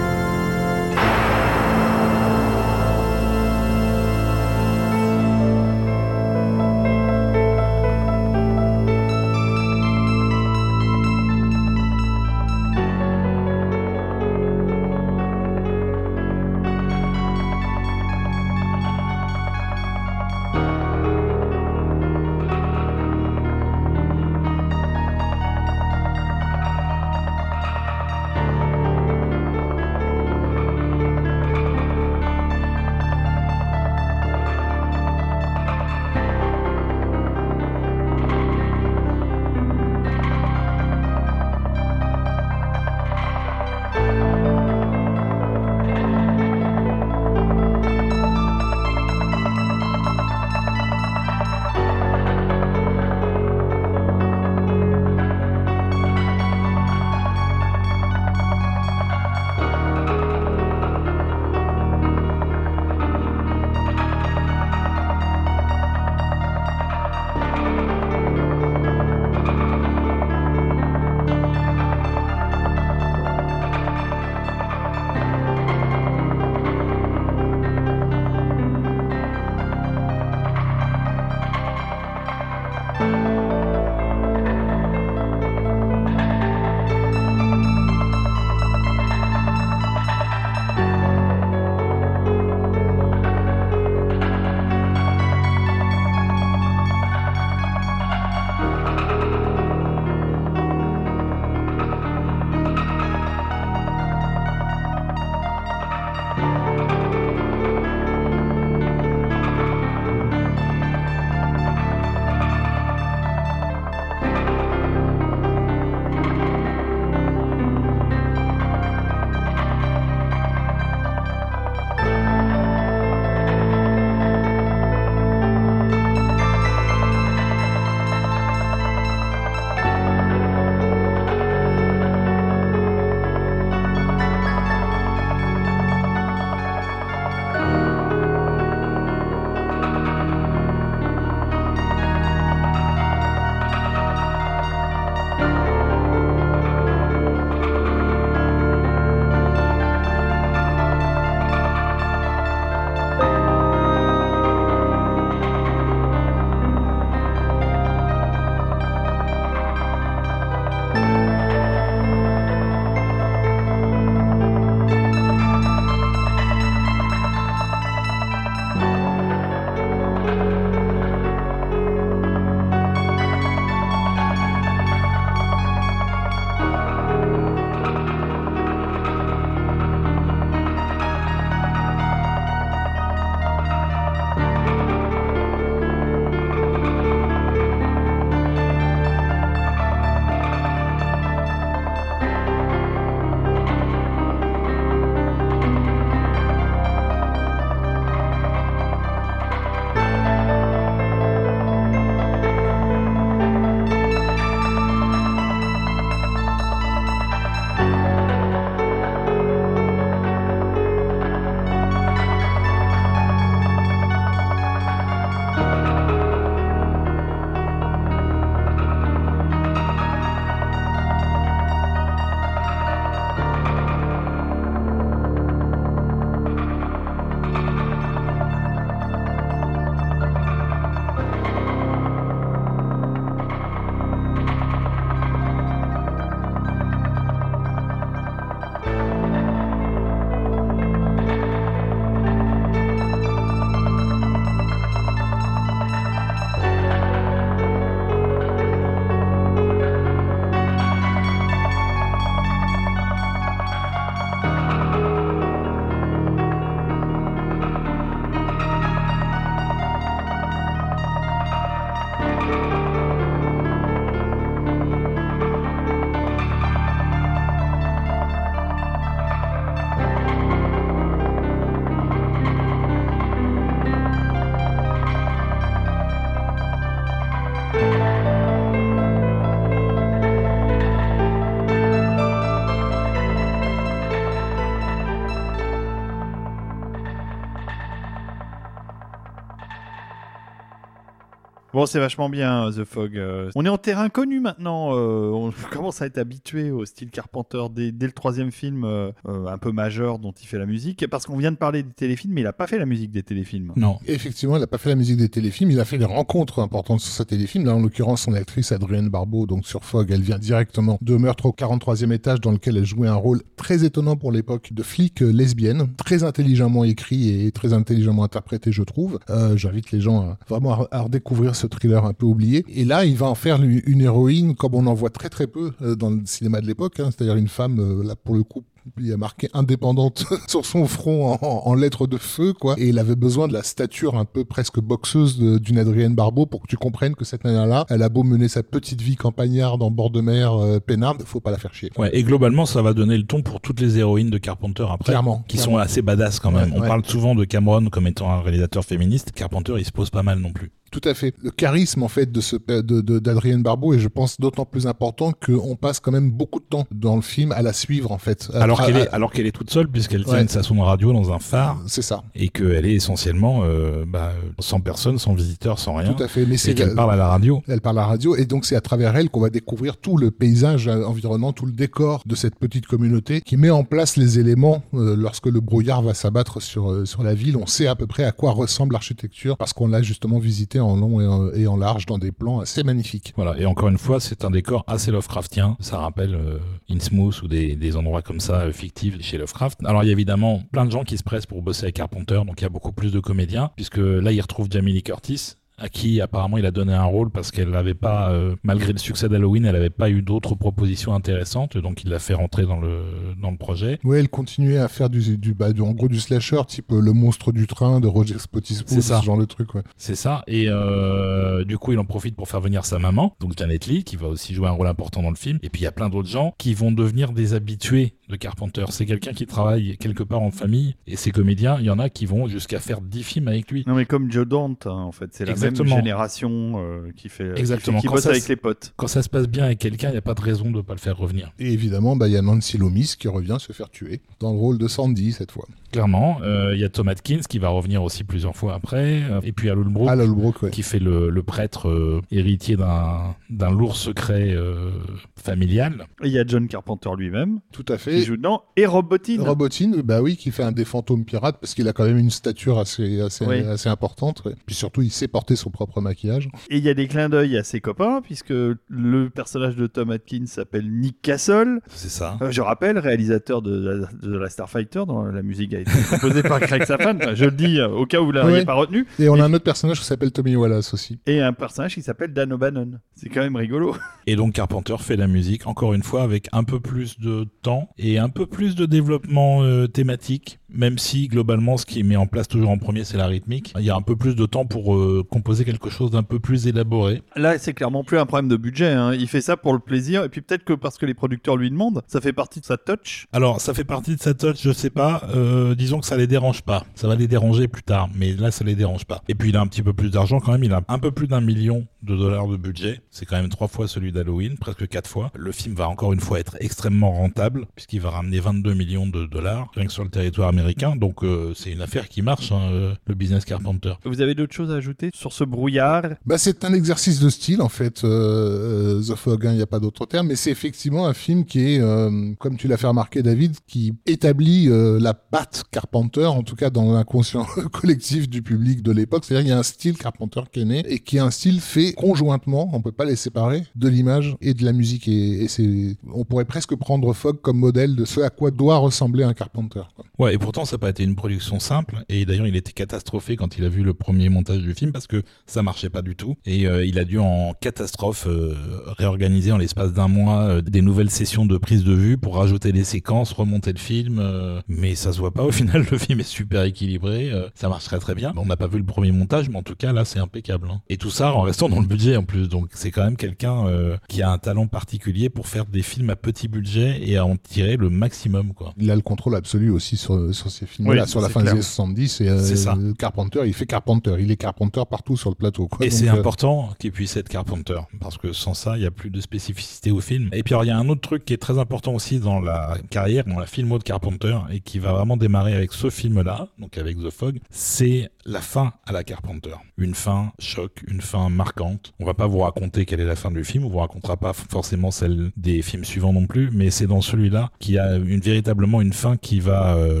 Bon, c'est vachement bien, The Fog. Euh, on est en terrain connu maintenant. euh, on commence à être habitué au style Carpenter dès, dès le troisième film euh, euh, un peu majeur dont il fait la musique. Parce qu'on vient de parler des téléfilms, mais il a pas fait la musique des téléfilms. Non. Effectivement, il n'a pas fait la musique des téléfilms, il a fait des rencontres importantes sur sa téléfilm. Là, en l'occurrence, son actrice Adrienne Barbeau, donc sur Fogg, elle vient directement de Meurtre au 43e étage, dans lequel elle jouait un rôle très étonnant pour l'époque de flic euh, lesbienne, très intelligemment écrit et très intelligemment interprété, je trouve. Euh, J'invite les gens à vraiment à, à redécouvrir ce thriller un peu oublié. Et là, il va en faire une, une héroïne comme on en voit très très peu euh, dans le cinéma de l'époque, hein, c'est-à-dire une femme, euh, là pour le coup, il a marqué indépendante sur son front en, en lettres de feu, quoi. Et il avait besoin de la stature un peu presque boxeuse d'une Adrienne Barbeau pour que tu comprennes que cette nana-là, elle a beau mener sa petite vie campagnarde en bord de mer euh, peinarde, faut pas la faire chier. Ouais, et globalement, ça va donner le ton pour toutes les héroïnes de Carpenter après. Clairement, Qui clairement. sont assez badass quand même. Ouais, On ouais. parle souvent de Cameron comme étant un réalisateur féministe. Carpenter, il se pose pas mal non plus. Tout à fait. Le charisme en fait de ce de de- d'Adrienne Barbeau est, je pense, d'autant plus important qu'on passe quand même beaucoup de temps dans le film à la suivre en fait. À Alors qu'elle est, alors qu'elle est toute seule puisqu'elle tient Ouais. une station de radio dans un phare C'est ça. et qu'elle est essentiellement euh, bah, sans personne, sans visiteur, sans rien. Tout à fait. Mais c'est qu'elle parle à la radio. Elle parle à la radio et donc c'est à travers elle qu'on va découvrir tout le paysage euh, environnant, tout le décor de cette petite communauté qui met en place les éléments euh, lorsque le brouillard va s'abattre sur euh, sur la ville. On sait à peu près à quoi ressemble l'architecture parce qu'on l'a justement visité en long et en, large dans des plans assez magnifiques. Voilà. Et encore une fois, c'est un décor assez Lovecraftien. Ça rappelle euh, Innsmouth ou des, endroits comme ça euh, fictifs chez Lovecraft. Alors il y a évidemment plein de gens qui se pressent pour bosser avec Carpenter, donc il y a beaucoup plus de comédiens, puisque là il retrouve Jamie Lee Curtis à qui apparemment il a donné un rôle parce qu'elle n'avait pas, euh, malgré le succès d'Halloween, elle n'avait pas eu d'autres propositions intéressantes, donc il l'a fait rentrer dans le, dans le projet. Ouais, elle continuait à faire du, du, bah, du en gros du slasher type euh, le monstre du train de Roger Spottiswoode, ce genre de truc. Ouais. C'est ça. Et euh, du coup, il en profite pour faire venir sa maman, donc Janet Lee, qui va aussi jouer un rôle important dans le film. Et puis, il y a plein d'autres gens qui vont devenir des habitués de Carpenter. C'est quelqu'un qui travaille quelque part en famille. Et ces comédiens, il y en a qui vont jusqu'à faire 10 films avec lui. Non, mais comme Joe Dante, hein, en fait, c'est la Exactement. même génération euh, qui fait, qui Exactement. fait- qui bosse ça avec les potes. Quand ça se passe bien avec quelqu'un, il n'y a pas de raison de ne pas le faire revenir. Et évidemment, bah, il y a Nancy Loomis qui revient se faire tuer dans le rôle de Sandy cette fois. Clairement. Euh, Il y a Tom Atkins qui va revenir aussi plusieurs fois après. Euh, Et puis, Al Holbrook. Lolbrook, ouais. qui fait le, le prêtre euh, héritier d'un d'un lourd secret euh, familial. Et il y a John Carpenter lui-même Tout à qui fait. joue dedans et Rob Bottin. Robotine, bah oui, qui fait un des fantômes pirates parce qu'il a quand même une stature assez, assez, Oui. assez importante. ouais. Puis surtout, il sait porter son propre maquillage. Et il y a des clins d'œil à ses copains, puisque le personnage de Tom Atkins s'appelle Nick Castle. C'est ça. Euh, je rappelle, réalisateur de, la- de la Starfighter, dont la musique a été composée par Craig Safan. Je le dis euh, au cas où vous l'auriez Ouais. pas retenu. Et on Et- a un autre personnage qui s'appelle Tommy Wallace aussi. Et un personnage qui s'appelle Dan O'Bannon. C'est quand même rigolo. Et donc Carpenter fait la musique, encore une fois, avec un peu plus de temps et un peu plus de développement euh, thématique, même si globalement ce qui met en place toujours en premier c'est la rythmique. Il y a un peu plus de temps pour euh, composer quelque chose d'un peu plus élaboré. Là, c'est clairement plus un problème de budget. hein. Il fait ça pour le plaisir. Et puis peut-être que parce que les producteurs lui demandent, ça fait partie de sa touch. Alors ça fait partie de sa touch, je sais pas, euh, disons que ça les dérange pas. Ça va les déranger plus tard, mais là ça les dérange pas. Et puis il a un petit peu plus d'argent quand même, il a un peu plus d'un million de dollars de budget. C'est quand même trois fois celui d'Halloween, presque quatre fois. Le film va encore une fois être extrêmement rentable, puisqu'il va ramener 22 millions de dollars, rien que sur le territoire américain. Donc euh, c'est une affaire qui marche, hein, euh, le business Carpenter. Vous avez d'autres choses à ajouter sur ce brouillard? Bah, c'est un exercice de style, en fait, euh, The Fog, hein, il n'y a pas d'autre terme, mais c'est effectivement un film qui est, euh, comme tu l'as fait remarquer, David, qui établit euh, la patte Carpenter, en tout cas dans l'inconscient collectif du public de l'époque. C'est-à-dire qu'il y a un style Carpenter qui est né et qui est un style fait conjointement, on peut pas les séparer, de l'image et de la musique. Et, et c'est, on pourrait presque prendre Fog comme modèle de ce à quoi doit ressembler un Carpenter. quoi. Ouais, et pourtant ça n'a pas été une production simple. Et d'ailleurs, il était catastrophé quand il a vu le premier montage du film parce que ça marchait pas du tout. Et euh, il a dû en catastrophe euh, réorganiser en l'espace d'un mois euh, des nouvelles sessions de prise de vue pour rajouter des séquences, remonter le film. mais ça se voit pas au final. Le film est super équilibré. ça marche très très bien. On n'a pas vu le premier montage, mais en tout cas là, c'est impeccable. hein. Et tout ça en restant dans le budget en plus. Donc c'est quand même quelqu'un qui a un talent particulier pour faire des films à petit budget et à en tirer le maximum, quoi. Il a le contrôle absolu aussi sur, sur ces films-là, Oui, sur la fin clair. des années 70. Et, euh, C'est ça. Carpenter, il fait Carpenter. Il est Carpenter partout sur le plateau. Quoi. Et c'est euh, important qu'il puisse être Carpenter, parce que sans ça, il n'y a plus de spécificité au film. Et puis alors, il y a un autre truc qui est très important aussi dans la carrière, dans la filmo de Carpenter, et qui va vraiment démarrer avec ce film-là, donc avec The Fog, c'est la fin à la Carpenter. Une fin choc, une fin marquante. On va pas vous raconter quelle est la fin du film, on vous racontera pas forcément celle des films suivants non plus, mais c'est dans celui-là qu'il y a une, véritablement une fin qui va euh,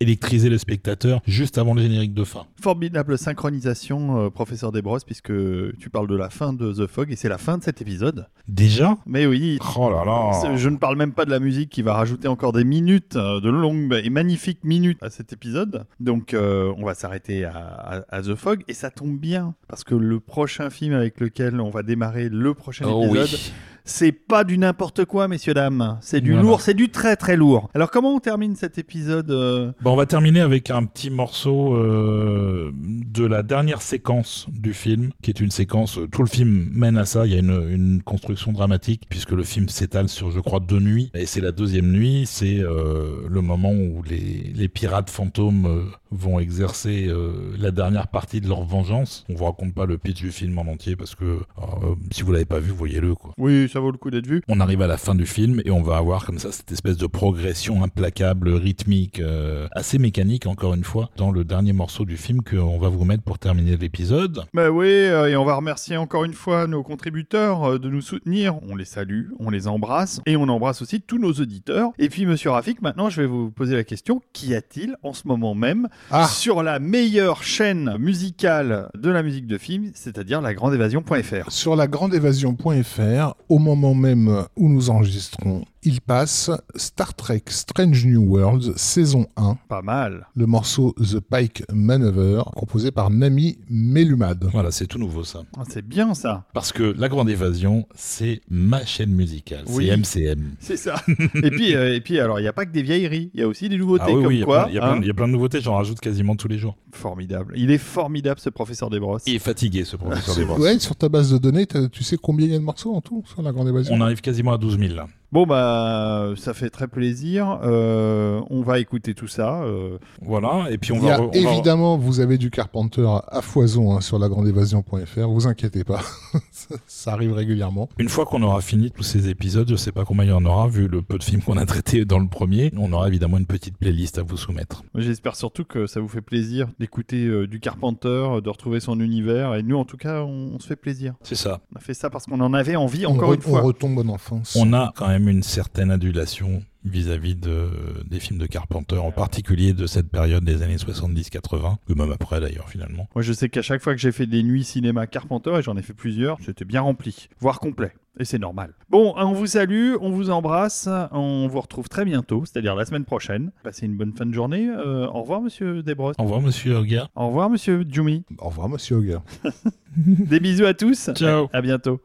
électriser le spectateur juste avant le générique de fin. Formidable synchronisation, euh, professeur Desbrosses, puisque tu parles de la fin de The Fog et c'est la fin de cet épisode. Déjà? Mais oui, Oh là là je ne parle même pas de la musique qui va rajouter encore des minutes, euh, de longues et magnifiques minutes à cet épisode. Donc euh, on va s'arrêter à, à- à The Fog et ça tombe bien parce que le prochain film avec lequel on va démarrer le prochain Oh épisode, oui. C'est pas du n'importe quoi, messieurs dames. C'est du Voilà. lourd, c'est du très très lourd. Alors comment on termine cet épisode euh, Bon, on va terminer avec un petit morceau euh, de la dernière séquence du film, qui est une séquence, euh, tout le film mène à ça, il y a une, une construction dramatique, puisque le film s'étale sur, je crois, deux nuits, et c'est la deuxième nuit, c'est euh, le moment où les, les pirates fantômes vont exercer la dernière partie de leur vengeance. On vous raconte pas le pitch du film en entier, parce que si vous l'avez pas vu, voyez-le, quoi. Oui, ça vaut le coup d'être vu. On arrive à la fin du film et on va avoir comme ça cette espèce de progression implacable, rythmique, euh, assez mécanique encore une fois, dans le dernier morceau du film qu'on va vous mettre pour terminer l'épisode. Bah oui, euh, et on va remercier encore une fois nos contributeurs euh, de nous soutenir. On les salue, on les embrasse, et on embrasse aussi tous nos auditeurs. Et puis, monsieur Rafik, maintenant, je vais vous poser la question qu'y a-t-il en ce moment même Ah. sur la meilleure chaîne musicale de la musique de film, c'est-à-dire la grandeévasion.fr Sur la grandévasion.fr, au moment même où nous enregistrons, il passe Star Trek Strange New Worlds saison 1, Pas mal. le morceau The Pike Maneuver, composé par Nami Melumad. Voilà, c'est tout nouveau ça. Ah, C'est bien ça. Parce que La Grande Évasion, c'est ma chaîne musicale, Oui. c'est MCM. C'est ça. et puis, euh, et puis, alors, il n'y a pas que des vieilleries, il y a aussi des nouveautés Ah oui, comme oui, il y a quoi. plein- il y, a hein. plein- il y a plein de nouveautés, j'en rajoute quasiment tous les jours. Formidable. Il est formidable, ce professeur Desbrosses. Il est fatigué ce professeur Desbrosses. Ouais, sur ta base de données, tu sais combien il y a de morceaux en tout sur la Grande Évasion? On arrive quasiment à 12 000 là. Bon, bah, ça fait très plaisir. Euh, on va écouter tout ça. euh, Voilà, et puis on Il y va... a évidemment, vous avez du Carpenter à foison hein, sur la grandévasion.fr, vous inquiétez pas, ça, arrive régulièrement. Une fois qu'on aura fini tous ces épisodes, je sais pas combien il y en aura, vu le peu de films qu'on a traités dans le premier, on aura évidemment une petite playlist à vous soumettre. J'espère surtout que ça vous fait plaisir d'écouter euh, du Carpenter, de retrouver son univers. Et nous, en tout cas, on, on se fait plaisir. C'est ça. On a fait ça parce qu'on en avait envie, on, encore re- une fois. on retombe en enfance. On a quand même une certaine adulation vis-à-vis de, des films de Carpenter, en particulier de cette période des années 70-80, ou même après d'ailleurs finalement. Moi, je sais qu'à chaque fois que j'ai fait des nuits cinéma Carpenter, et j'en ai fait plusieurs, c'était bien rempli, voire complet. Et c'est normal. Bon, on vous salue, on vous embrasse, on vous retrouve très bientôt, c'est-à-dire la semaine prochaine. Passez une bonne fin de journée. Euh, au revoir, monsieur Desbrosses. Au revoir monsieur Hoga. Au revoir, monsieur Jumi. Au revoir, monsieur Auger. Des bisous à tous. Ciao. À bientôt.